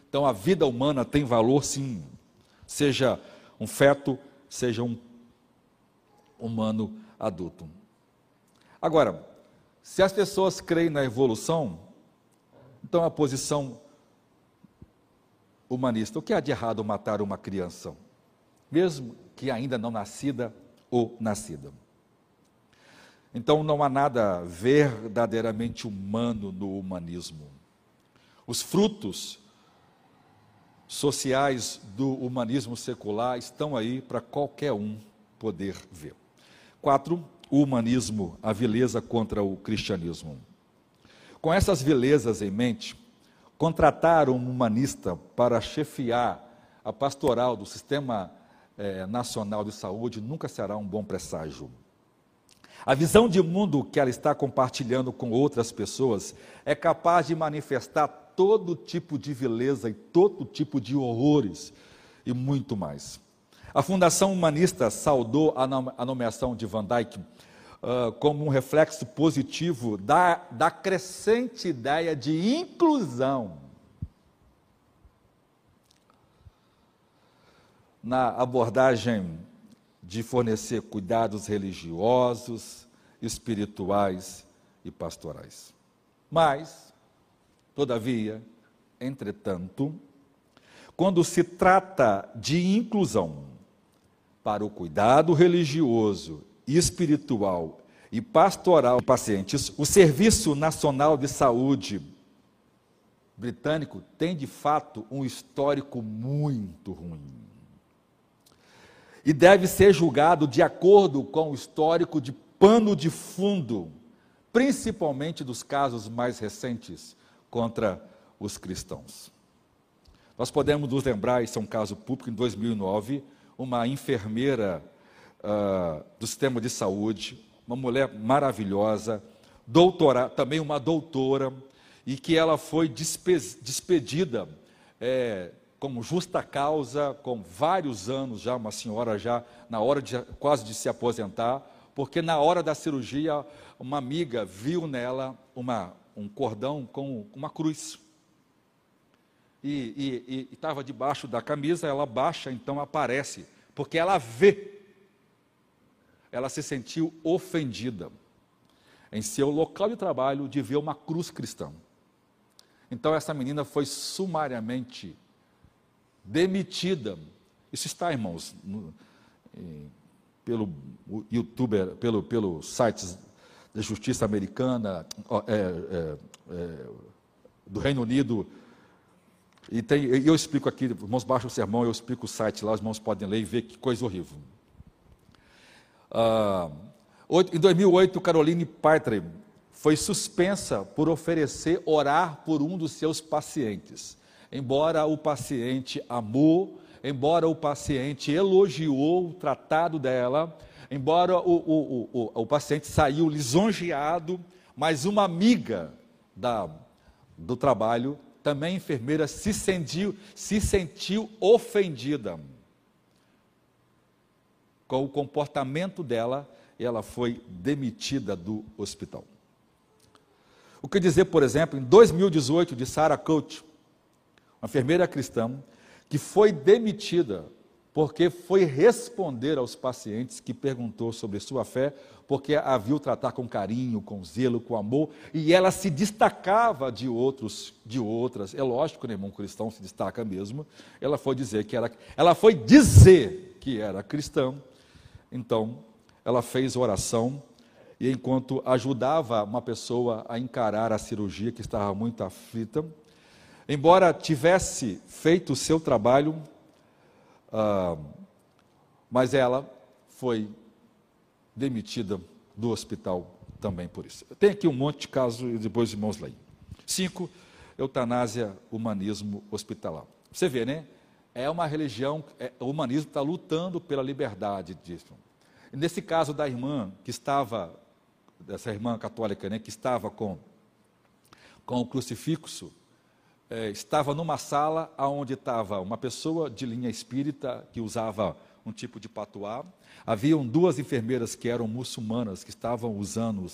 Então a vida humana tem valor sim. Seja um feto, seja um humano adulto. Agora, se as pessoas creem na evolução, então a posição humanista. O que há de errado matar uma criança, mesmo que ainda não nascida ou nascida? Então não há nada verdadeiramente humano no humanismo. Os frutos sociais do humanismo secular estão aí para qualquer um poder ver. Quatro, o humanismo, a vileza contra o cristianismo. Com essas vilezas em mente, contratar um humanista para chefiar a pastoral do Sistema eh, Nacional de Saúde nunca será um bom presságio. A visão de mundo que ela está compartilhando com outras pessoas é capaz de manifestar todo tipo de vileza e todo tipo de horrores e muito mais. A Fundação Humanista saudou a nomeação de Van Dyck uh, como um reflexo positivo da, da crescente ideia de inclusão. Na abordagem de fornecer cuidados religiosos, espirituais e pastorais. Mas, todavia, entretanto, quando se trata de inclusão para o cuidado religioso, espiritual e pastoral de pacientes, o Serviço Nacional de Saúde britânico tem de fato um histórico muito ruim. E deve ser julgado de acordo com o histórico de pano de fundo, principalmente dos casos mais recentes contra os cristãos. Nós podemos nos lembrar, isso é um caso público, em 2009, uma enfermeira uh, do sistema de saúde, uma mulher maravilhosa, doutora, também uma doutora, e que ela foi despedida é, como justa causa, com vários anos já, uma senhora já na hora de quase de se aposentar, porque na hora da cirurgia uma amiga viu nela uma, um cordão com uma cruz. E estava debaixo da camisa, ela baixa, então aparece, porque ela vê. Ela se sentiu ofendida em seu local de trabalho de ver uma cruz cristã. Então essa menina foi sumariamente demitida. Isso está, irmãos, no, pelo youtuber, pelo, pelo sites da justiça americana, é, é, é, do Reino Unido. E tem, eu explico aqui, irmãos, baixa o sermão, eu explico o site lá, os irmãos podem ler e ver que coisa horrível. Ah, em 2008, Caroline Paitre foi suspensa por oferecer orar por um dos seus pacientes. Embora o paciente amou, embora o paciente elogiou o tratado dela, embora o, o, o, o paciente saiu lisonjeado, mas uma amiga da, do trabalho, também enfermeira, se sentiu, se sentiu ofendida com o comportamento dela ela foi demitida do hospital. O que dizer, por exemplo, em 2018, de Sarah Coach, uma enfermeira cristã, que foi demitida porque foi responder aos pacientes que perguntou sobre sua fé, porque a viu tratar com carinho, com zelo, com amor, e ela se destacava de outros, de outras. É lógico que nenhum cristão se destaca mesmo. Ela foi dizer que era, ela foi dizer que era cristã. Então, ela fez oração e enquanto ajudava uma pessoa a encarar a cirurgia que estava muito aflita, embora tivesse feito o seu trabalho, uh, mas ela foi demitida do hospital também por isso. Tem aqui um monte de casos e depois os irmãos leem. Cinco, eutanásia, humanismo hospitalar. Você vê, né? É uma religião, é, o humanismo está lutando pela liberdade disso. Nesse caso da irmã que estava dessa irmã católica, né, que estava com, com o crucifixo, é, estava numa sala onde estava uma pessoa de linha espírita que usava um tipo de patuá. Haviam duas enfermeiras que eram muçulmanas, que estavam usando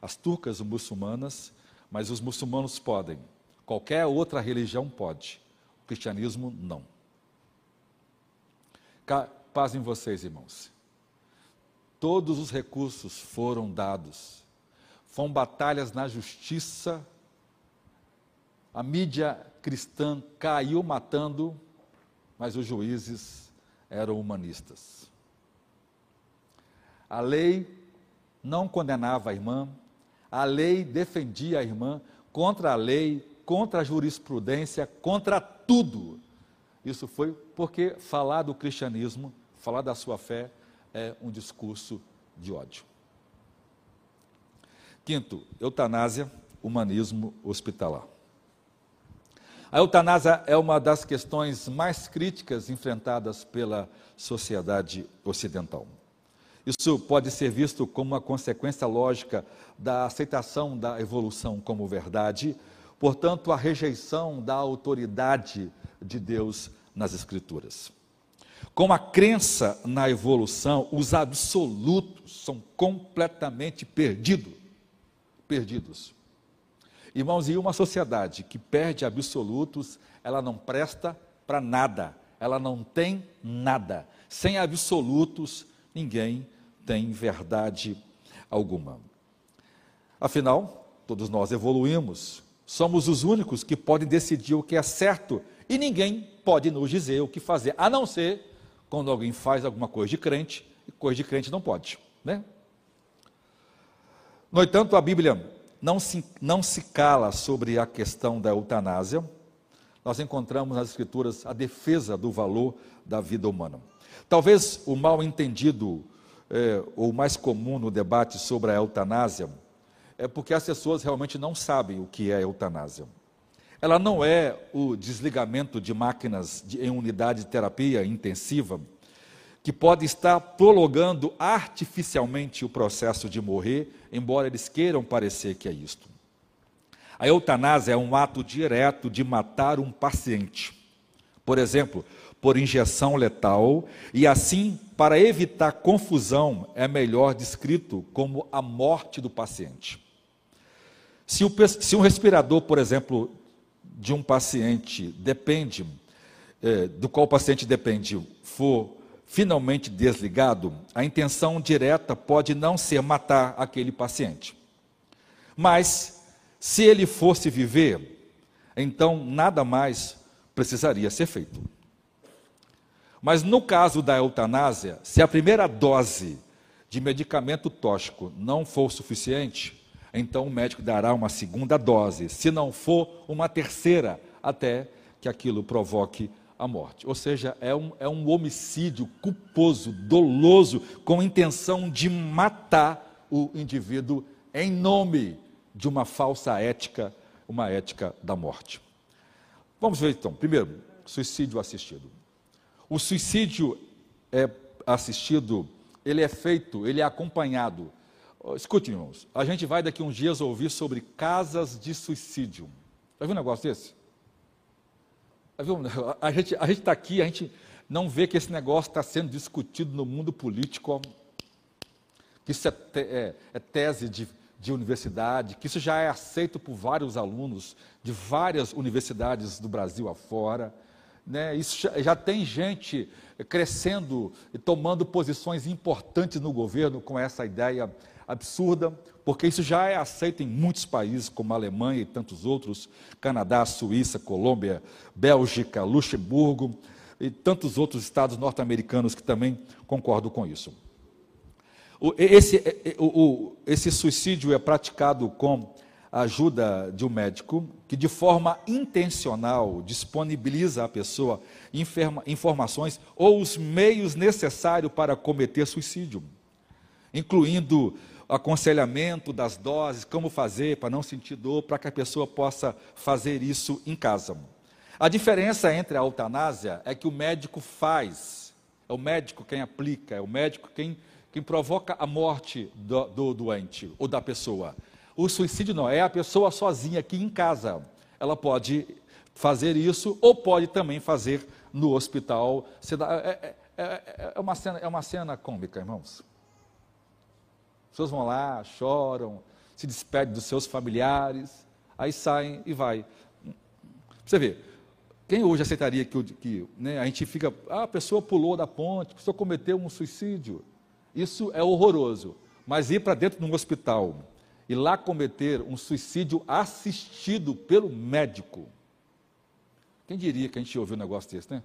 as turcas muçulmanas, mas os muçulmanos podem. Qualquer outra religião pode. O cristianismo não. Paz em vocês, irmãos. Todos os recursos foram dados. Foram batalhas na justiça. A mídia cristã caiu matando, mas os juízes eram humanistas. A lei não condenava a irmã, a lei defendia a irmã contra a lei, contra a jurisprudência, contra tudo. Isso foi porque falar do cristianismo, falar da sua fé, é um discurso de ódio. Quinto, eutanásia, humanismo hospitalar. A eutanásia é uma das questões mais críticas enfrentadas pela sociedade ocidental. Isso pode ser visto como uma consequência lógica da aceitação da evolução como verdade, portanto, a rejeição da autoridade de Deus nas Escrituras. Com a crença na evolução, os absolutos são completamente perdidos. Perdidos. Irmãos, e uma sociedade que perde absolutos, ela não presta para nada, ela não tem nada. Sem absolutos, ninguém tem verdade alguma. Afinal, todos nós evoluímos, Somos os únicos que podem decidir o que é certo e ninguém pode nos dizer o que fazer, a não ser quando alguém faz alguma coisa de crente, e coisa de crente não pode, né? No entanto, a Bíblia não se, não se cala sobre a questão da eutanásia. Nós encontramos nas Escrituras a defesa do valor da vida humana. Talvez o mal entendido, é, ou mais comum no debate sobre a eutanásia, é porque as pessoas realmente não sabem o que é eutanásia. Ela não é o desligamento de máquinas de, em unidade de terapia intensiva, que pode estar prolongando artificialmente o processo de morrer, embora eles queiram parecer que é isto. A eutanásia é um ato direto de matar um paciente. Por exemplo, por injeção letal, e assim, para evitar confusão, é melhor descrito como a morte do paciente. Se, o, se um respirador, por exemplo, de um paciente depende, é, do qual o paciente depende, for finalmente desligado, a intenção direta pode não ser matar aquele paciente. Mas, se ele fosse viver, então nada mais precisaria ser feito. Mas no caso da eutanásia, se a primeira dose de medicamento tóxico não for suficiente, então o médico dará uma segunda dose, se não for, uma terceira, até que aquilo provoque a morte. Ou seja, é um, é um homicídio culposo, doloso, com intenção de matar o indivíduo em nome de uma falsa ética, uma ética da morte. Vamos ver então. Primeiro, suicídio assistido. O suicídio é assistido, ele é feito, ele é acompanhado. Escute, irmãos, a gente vai daqui uns dias ouvir sobre casas de suicídio. Já viu um negócio desse? A gente a está aqui, a gente não vê que esse negócio está sendo discutido no mundo político, que isso é, te, é, é tese de, de universidade, que isso já é aceito por vários alunos de várias universidades do Brasil afora. Né? Isso já, já tem gente crescendo e tomando posições importantes no governo com essa ideia absurda, porque isso já é aceito em muitos países, como a Alemanha e tantos outros, Canadá, Suíça, Colômbia, Bélgica, Luxemburgo e tantos outros estados norte-americanos que também concordam com isso. Esse, esse suicídio é praticado com a ajuda de um médico que, de forma intencional, disponibiliza à pessoa informações ou os meios necessários para cometer suicídio, incluindo aconselhamento das doses, como fazer para não sentir dor, para que a pessoa possa fazer isso em casa. A diferença entre a eutanásia é que o médico faz, é o médico quem aplica, é o médico quem, quem provoca a morte do, do doente ou da pessoa. O suicídio não, é a pessoa sozinha aqui em casa. Ela pode fazer isso ou pode também fazer no hospital. É, é, é, é uma, cena, é uma cena cômica, irmãos pessoas vão lá, choram, se despedem dos seus familiares, aí saem e vai. Você vê, quem hoje aceitaria que, que né, a gente fica, ah, a pessoa pulou da ponte, a pessoa cometeu um suicídio. Isso é horroroso. Mas ir para dentro de um hospital e lá cometer um suicídio assistido pelo médico. Quem diria que a gente ouviu um negócio desse, né?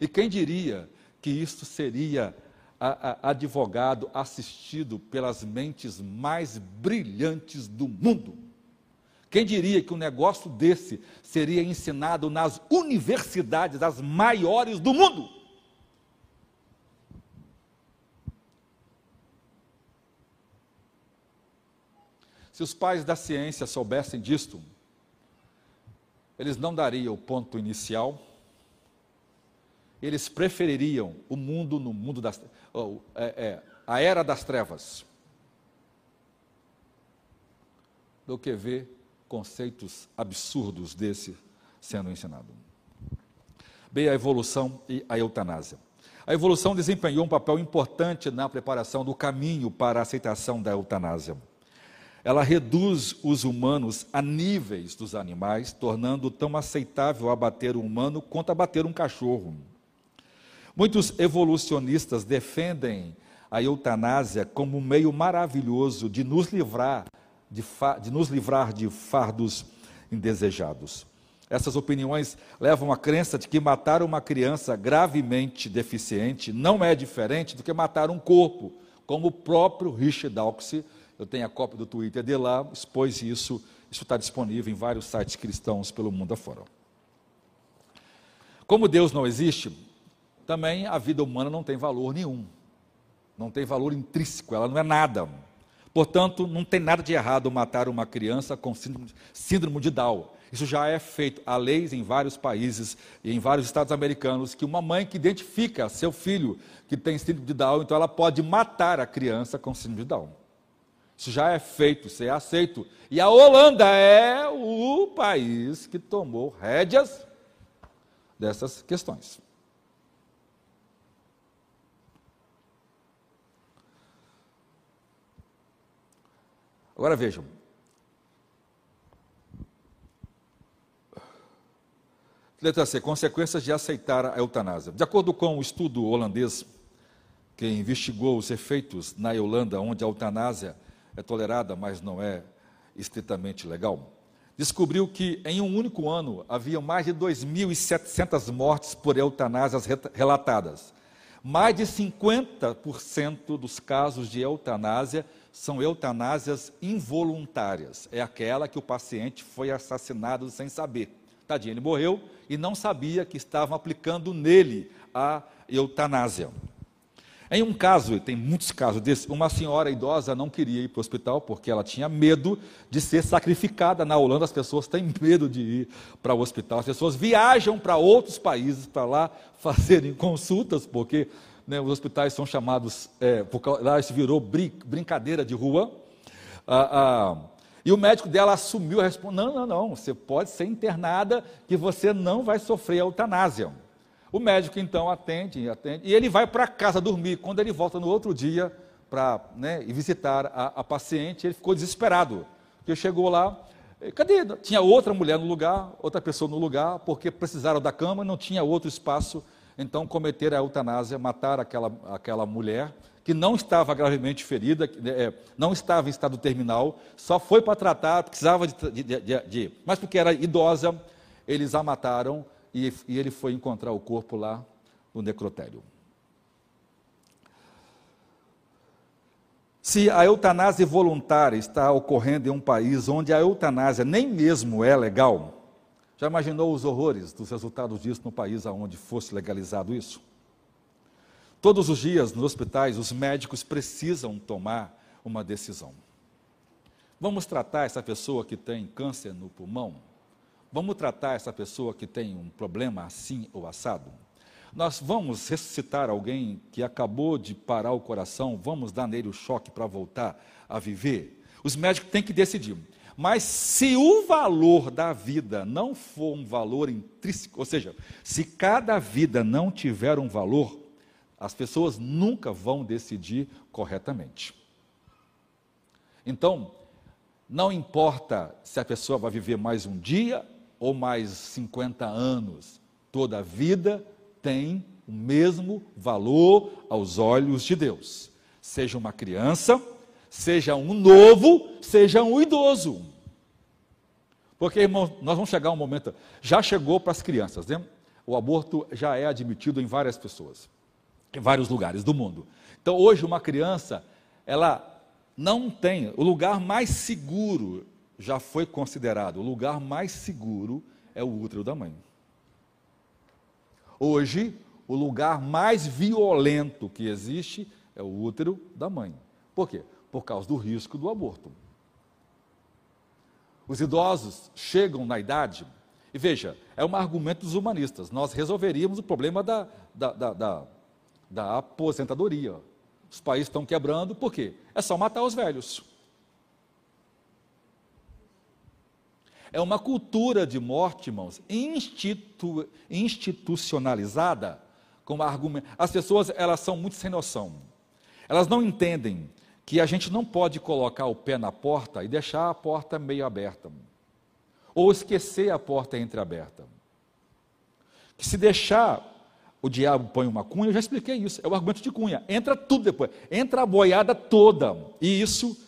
E quem diria que isso seria advogado assistido pelas mentes mais brilhantes do mundo. Quem diria que um negócio desse seria ensinado nas universidades as maiores do mundo? Se os pais da ciência soubessem disto, eles não dariam o ponto inicial, eles prefeririam o mundo no mundo das oh, é, é, a era das trevas do que ver conceitos absurdos desse sendo ensinado. Bem, a evolução e a eutanásia. A evolução desempenhou um papel importante na preparação do caminho para a aceitação da eutanásia. Ela reduz os humanos a níveis dos animais, tornando tão aceitável abater um humano quanto abater um cachorro. Muitos evolucionistas defendem a eutanásia como um meio maravilhoso de nos livrar de, de nos livrar de fardos indesejados. Essas opiniões levam à crença de que matar uma criança gravemente deficiente não é diferente do que matar um corpo, como o próprio Richard Dawkins, eu tenho a cópia do Twitter de lá, expôs isso, isso está disponível em vários sites cristãos pelo mundo afora. Como Deus não existe, também a vida humana não tem valor nenhum, não tem valor intrínseco, ela não é nada. Portanto, não tem nada de errado matar uma criança com síndrome de Down. Isso já é feito. Há leis em vários países e em vários estados americanos que uma mãe que identifica seu filho que tem síndrome de Down, então ela pode matar a criança com síndrome de Down. Isso já é feito, isso é aceito. E a Holanda é o país que tomou rédeas dessas questões. Agora vejam. Letra C. Consequências de aceitar a eutanásia. De acordo com o estudo holandês que investigou os efeitos na Holanda, onde a eutanásia é tolerada, mas não é estritamente legal, descobriu que em um único ano havia mais de 2.700 mortes por eutanásias relatadas. Mais de 50% dos casos de eutanásia são eutanásias involuntárias. É aquela que o paciente foi assassinado sem saber. Tadinho, ele morreu e não sabia que estavam aplicando nele a eutanásia. Em um caso, e tem muitos casos desses, uma senhora idosa não queria ir para o hospital porque ela tinha medo de ser sacrificada. Na Holanda, as pessoas têm medo de ir para o hospital. As pessoas viajam para outros países para lá fazerem consultas, porque né, os hospitais são chamados, é, lá isso virou brin brincadeira de rua. Ah, ah, e o médico dela assumiu a responsabilidade: não, não, não, você pode ser internada, que você não vai sofrer eutanásia. O médico então atende, atende, e ele vai para casa dormir. Quando ele volta no outro dia para né, visitar a, a paciente, ele ficou desesperado. Porque chegou lá, eh, cadê? Tinha outra mulher no lugar, outra pessoa no lugar, porque precisaram da cama, não tinha outro espaço então cometeram a eutanásia, mataram aquela, aquela mulher que não estava gravemente ferida, é, não estava em estado terminal, só foi para tratar, precisava de, de, de, de, Mas porque era idosa, eles a mataram e, e ele foi encontrar o corpo lá no necrotério. Se a eutanásia voluntária está ocorrendo em um país onde a eutanásia nem mesmo é legal, já imaginou os horrores dos resultados disso no país onde fosse legalizado isso? Todos os dias nos hospitais, os médicos precisam tomar uma decisão. Vamos tratar essa pessoa que tem câncer no pulmão? Vamos tratar essa pessoa que tem um problema assim ou assado? Nós vamos ressuscitar alguém que acabou de parar o coração, vamos dar nele o choque para voltar a viver? Os médicos têm que decidir. Mas se o valor da vida não for um valor intrínseco, ou seja, se cada vida não tiver um valor, as pessoas nunca vão decidir corretamente. Então, não importa se a pessoa vai viver mais um dia ou mais 50 anos, toda vida tem o mesmo valor aos olhos de Deus. Seja uma criança, seja um novo, seja um idoso. Porque, irmão, nós vamos chegar a um momento, já chegou para as crianças, né? O aborto já é admitido em várias pessoas, em vários lugares do mundo. Então, hoje, uma criança, ela não tem, o lugar mais seguro já foi considerado, o lugar mais seguro é o útero da mãe. Hoje, o lugar mais violento que existe é o útero da mãe. Por quê? Por causa do risco do aborto. Os idosos chegam na idade, e veja, é um argumento dos humanistas, nós resolveríamos o problema da, da, da, da, da aposentadoria. Os países estão quebrando, por quê? É só matar os velhos. É uma cultura de morte, irmãos, institu, institucionalizada, com argumento. As pessoas, elas são muito sem noção. Elas não entendem que a gente não pode colocar o pé na porta e deixar a porta meio aberta, ou esquecer a porta entreaberta. Que se deixar o diabo põe uma cunha, eu já expliquei isso, é o argumento de cunha, entra tudo depois, entra a boiada toda, e isso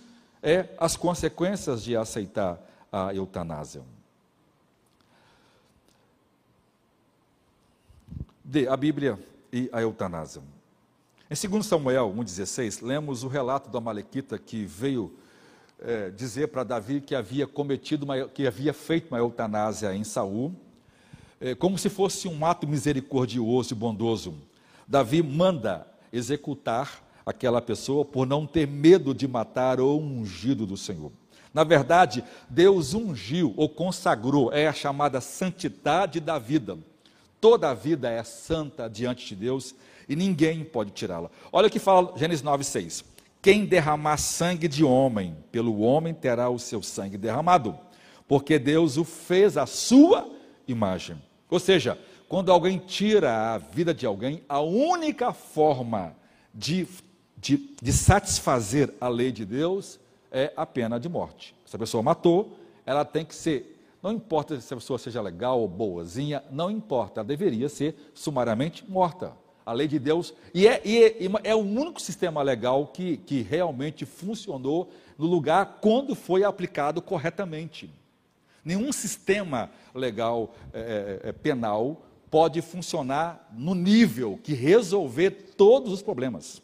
é as consequências de aceitar a eutanásia. D, a Bíblia e a eutanásia. Em 2 Samuel 1,16, lemos o relato da Malequita que veio é, dizer para Davi que havia cometido, uma, que havia feito uma eutanásia em Saul, é, como se fosse um ato misericordioso e bondoso. Davi manda executar aquela pessoa por não ter medo de matar o ungido do Senhor. Na verdade, Deus ungiu ou consagrou, é a chamada santidade da vida. Toda a vida é santa diante de Deus e ninguém pode tirá-la. Olha o que fala Gênesis 9,6: Quem derramar sangue de homem, pelo homem terá o seu sangue derramado, porque Deus o fez à sua imagem. Ou seja, quando alguém tira a vida de alguém, a única forma de, de, de satisfazer a lei de Deus é a pena de morte. Se a pessoa matou, ela tem que ser não importa se a pessoa seja legal ou boazinha, não importa, ela deveria ser sumariamente morta. A lei de Deus, e é, e é, é o único sistema legal que, que realmente funcionou no lugar quando foi aplicado corretamente. Nenhum sistema legal é, é, é penal pode funcionar no nível que resolver todos os problemas.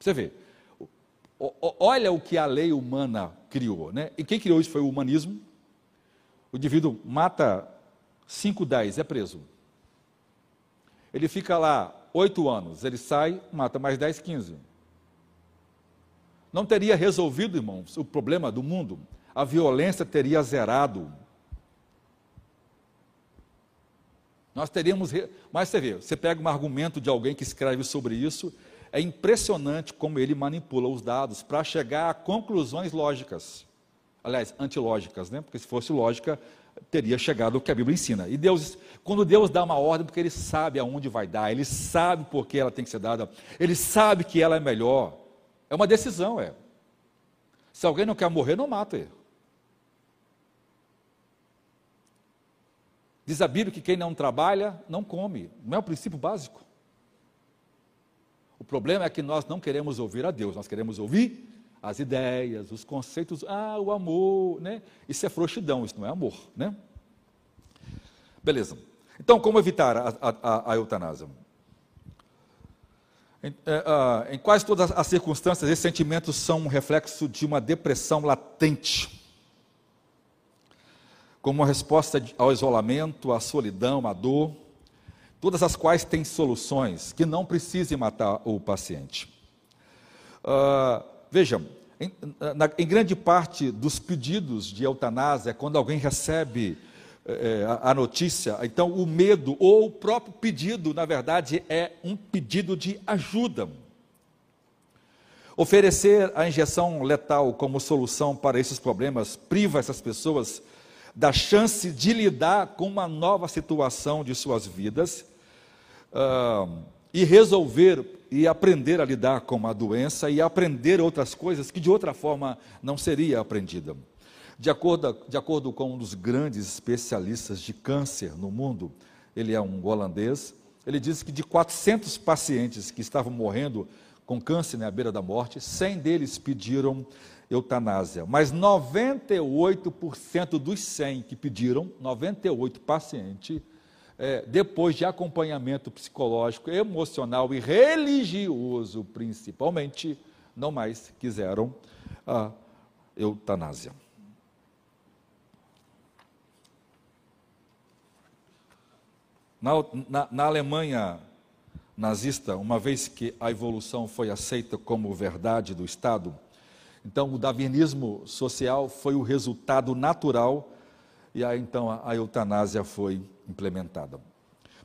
Você vê, olha o que a lei humana criou, né? E quem criou isso foi o humanismo, o indivíduo mata 5, 10, é preso. Ele fica lá oito anos, ele sai, mata mais 10, 15. Não teria resolvido, irmãos, o problema do mundo. A violência teria zerado. Nós teríamos. Mas você vê, você pega um argumento de alguém que escreve sobre isso, é impressionante como ele manipula os dados para chegar a conclusões lógicas aliás, antilógicas, né? porque se fosse lógica, teria chegado o que a Bíblia ensina. E Deus, quando Deus dá uma ordem, porque Ele sabe aonde vai dar, Ele sabe por que ela tem que ser dada, Ele sabe que ela é melhor. É uma decisão, é. Se alguém não quer morrer, não mata ele. Diz a Bíblia que quem não trabalha, não come. Não é o princípio básico. O problema é que nós não queremos ouvir a Deus, nós queremos ouvir as ideias, os conceitos, ah, o amor, né? Isso é frouxidão, isso não é amor, né? Beleza. Então, como evitar a, a, a eutanásia? Em, é, em, quase todas as circunstâncias, esses sentimentos são um reflexo de uma depressão latente, como uma resposta ao isolamento, à solidão, à dor, todas as quais têm soluções que não precisem matar o paciente. Uh, Vejam, em, na, em, grande parte dos pedidos de eutanásia, quando alguém recebe é, a, a notícia, então o medo ou o próprio pedido, na verdade, é um pedido de ajuda. Oferecer a injeção letal como solução para esses problemas priva essas pessoas da chance de lidar com uma nova situação de suas vidas uh, e resolver e aprender a lidar com a doença e aprender outras coisas que de outra forma não seria aprendida. De acordo, de acordo com um dos grandes especialistas de câncer no mundo, ele é um holandês, ele diz que de 400 pacientes que estavam morrendo com câncer na beira da morte, 100 deles pediram eutanásia, mas 98% dos 100 que pediram, 98 pacientes, é, depois de acompanhamento psicológico, emocional e religioso, principalmente, não mais quiseram a eutanásia. Na, na, na, Alemanha nazista, uma vez que a evolução foi aceita como verdade do Estado, então o darwinismo social foi o resultado natural e aí então a, a eutanásia foi implementada.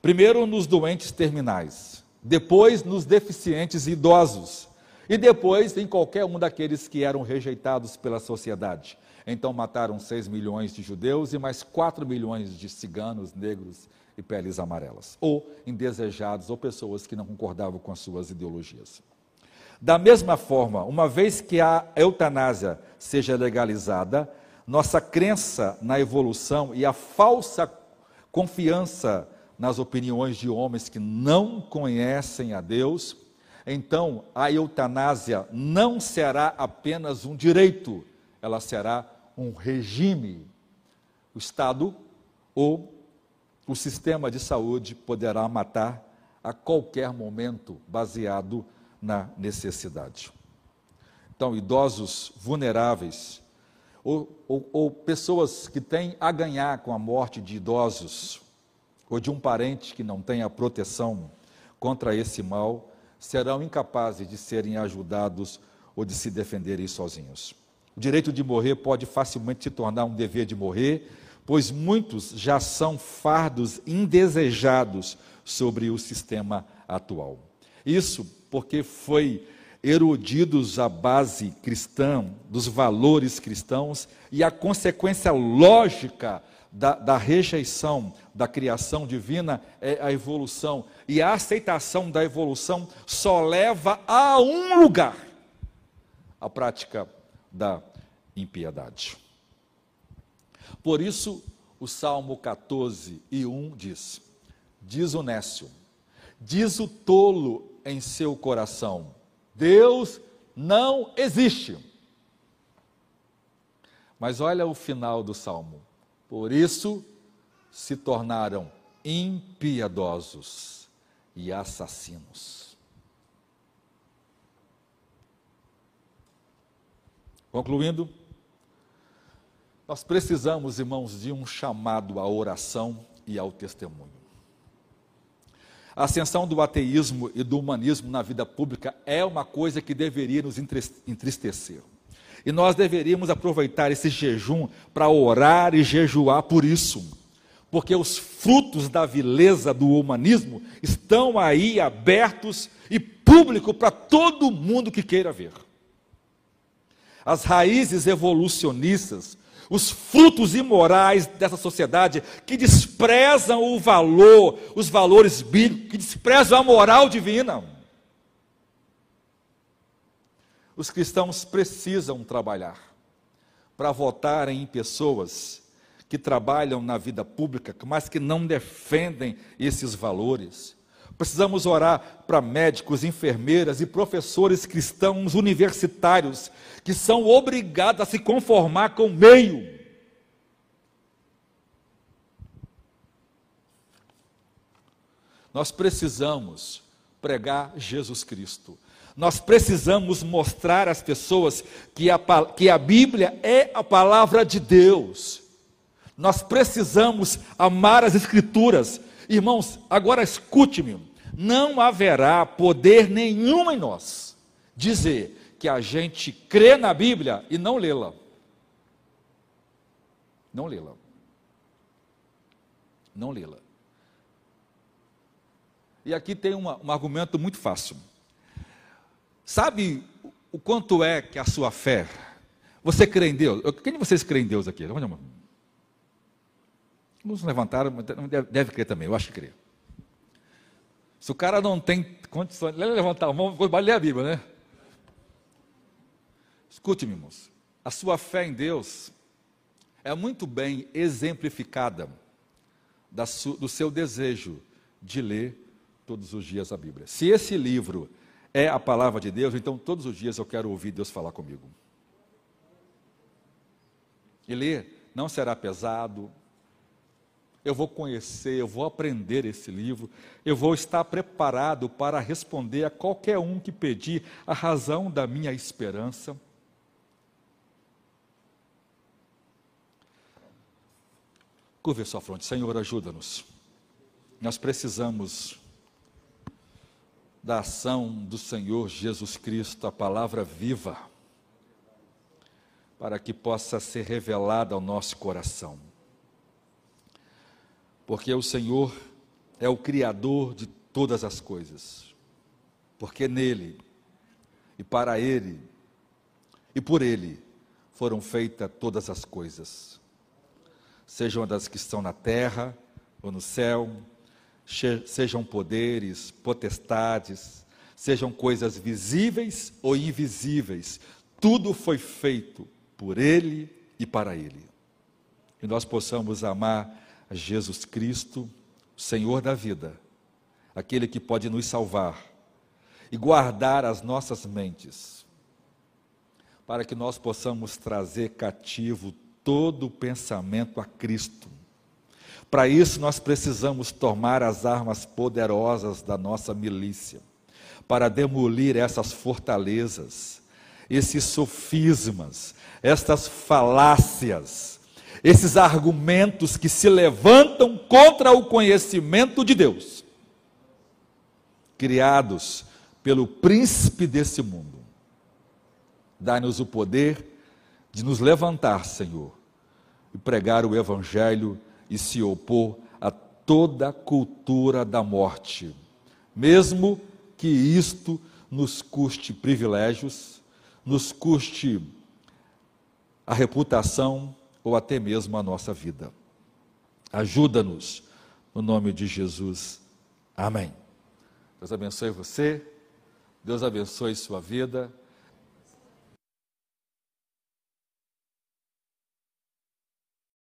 Primeiro nos doentes terminais, depois nos deficientes idosos, e depois em qualquer um daqueles que eram rejeitados pela sociedade. Então mataram 6 milhões de judeus e mais 4 milhões de ciganos, negros e peles amarelas, ou indesejados, ou pessoas que não concordavam com as suas ideologias. Da mesma forma, uma vez que a eutanásia seja legalizada, nossa crença na evolução e a falsa confiança nas opiniões de homens que não conhecem a Deus, então a eutanásia não será apenas um direito, ela será um regime. O Estado ou o sistema de saúde poderá matar a qualquer momento, baseado na necessidade. Então, idosos vulneráveis, ou, ou, ou, pessoas que têm a ganhar com a morte de idosos, ou de um parente que não tenha proteção contra esse mal, serão incapazes de serem ajudados ou de se defenderem sozinhos. O direito de morrer pode facilmente se tornar um dever de morrer, pois muitos já são fardos indesejados sobre o sistema atual. Isso porque foi erudidos a base cristã, dos valores cristãos e a consequência lógica da, da, rejeição da criação divina é a evolução. E a aceitação da evolução só leva a um lugar: a prática da impiedade. Por isso, o Salmo 14 e 1 diz: Diz o nécio, diz o tolo em seu coração: Deus não existe. Mas olha o final do salmo. Por isso se tornaram impiedosos e assassinos. Concluindo, nós precisamos, irmãos, de um chamado à oração e ao testemunho. A ascensão do ateísmo e do humanismo na vida pública é uma coisa que deveria nos entristecer. E nós deveríamos aproveitar esse jejum para orar e jejuar por isso. Porque os frutos da vileza do humanismo estão aí abertos e público para todo mundo que queira ver. As raízes evolucionistas os frutos imorais dessa sociedade que desprezam o valor, os valores bíblicos, que desprezam a moral divina. Os cristãos precisam trabalhar para votarem em pessoas que trabalham na vida pública, mas que não defendem esses valores. Precisamos orar para médicos, enfermeiras e professores cristãos universitários que são obrigados a se conformar com o meio. Nós precisamos pregar Jesus Cristo. Nós precisamos mostrar às pessoas que a, que a Bíblia é a palavra de Deus. Nós precisamos amar as Escrituras. Irmãos, agora escute-me: não haverá poder nenhum em nós dizer que a gente crê na Bíblia e não lê-la. Não lê-la. Não lê-la. E aqui tem uma, um argumento muito fácil. Sabe o quanto é que a sua fé? Você crê em Deus? Quem de vocês crê em Deus aqui? Vamos levantar, deve, deve crer também, eu acho que crê. Se o cara não tem condições, levantar a mão, vai ler a Bíblia, né? Escute-me, irmãos. A sua fé em Deus é muito bem exemplificada do seu desejo de ler todos os dias a Bíblia. Se esse livro é a palavra de Deus, então todos os dias eu quero ouvir Deus falar comigo. E ler não será pesado, eu vou conhecer, eu vou aprender esse livro, eu vou estar preparado para responder a qualquer um que pedir a razão da minha esperança. Curva sua fronte, Senhor, ajuda-nos. Nós precisamos da ação do Senhor Jesus Cristo, a palavra viva, para que possa ser revelada ao nosso coração porque o Senhor é o Criador de todas as coisas, porque nele e para ele e por ele foram feitas todas as coisas, sejam das que estão na terra ou no céu, sejam poderes, potestades, sejam coisas visíveis ou invisíveis, tudo foi feito por ele e para ele. E nós possamos amar Jesus Cristo, Senhor da vida, aquele que pode nos salvar e guardar as nossas mentes, para que nós possamos trazer cativo todo o pensamento a Cristo. Para isso, nós precisamos tomar as armas poderosas da nossa milícia, para demolir essas fortalezas, esses sofismas, estas falácias, esses argumentos que se levantam contra o conhecimento de Deus, criados pelo príncipe desse mundo. Dá-nos o poder de nos levantar, Senhor, e pregar o Evangelho e se opor a toda cultura da morte, mesmo que isto nos custe privilégios, nos custe a reputação ou até mesmo a nossa vida. Ajuda-nos, no nome de Jesus. Amém. Deus abençoe você, Deus abençoe sua vida.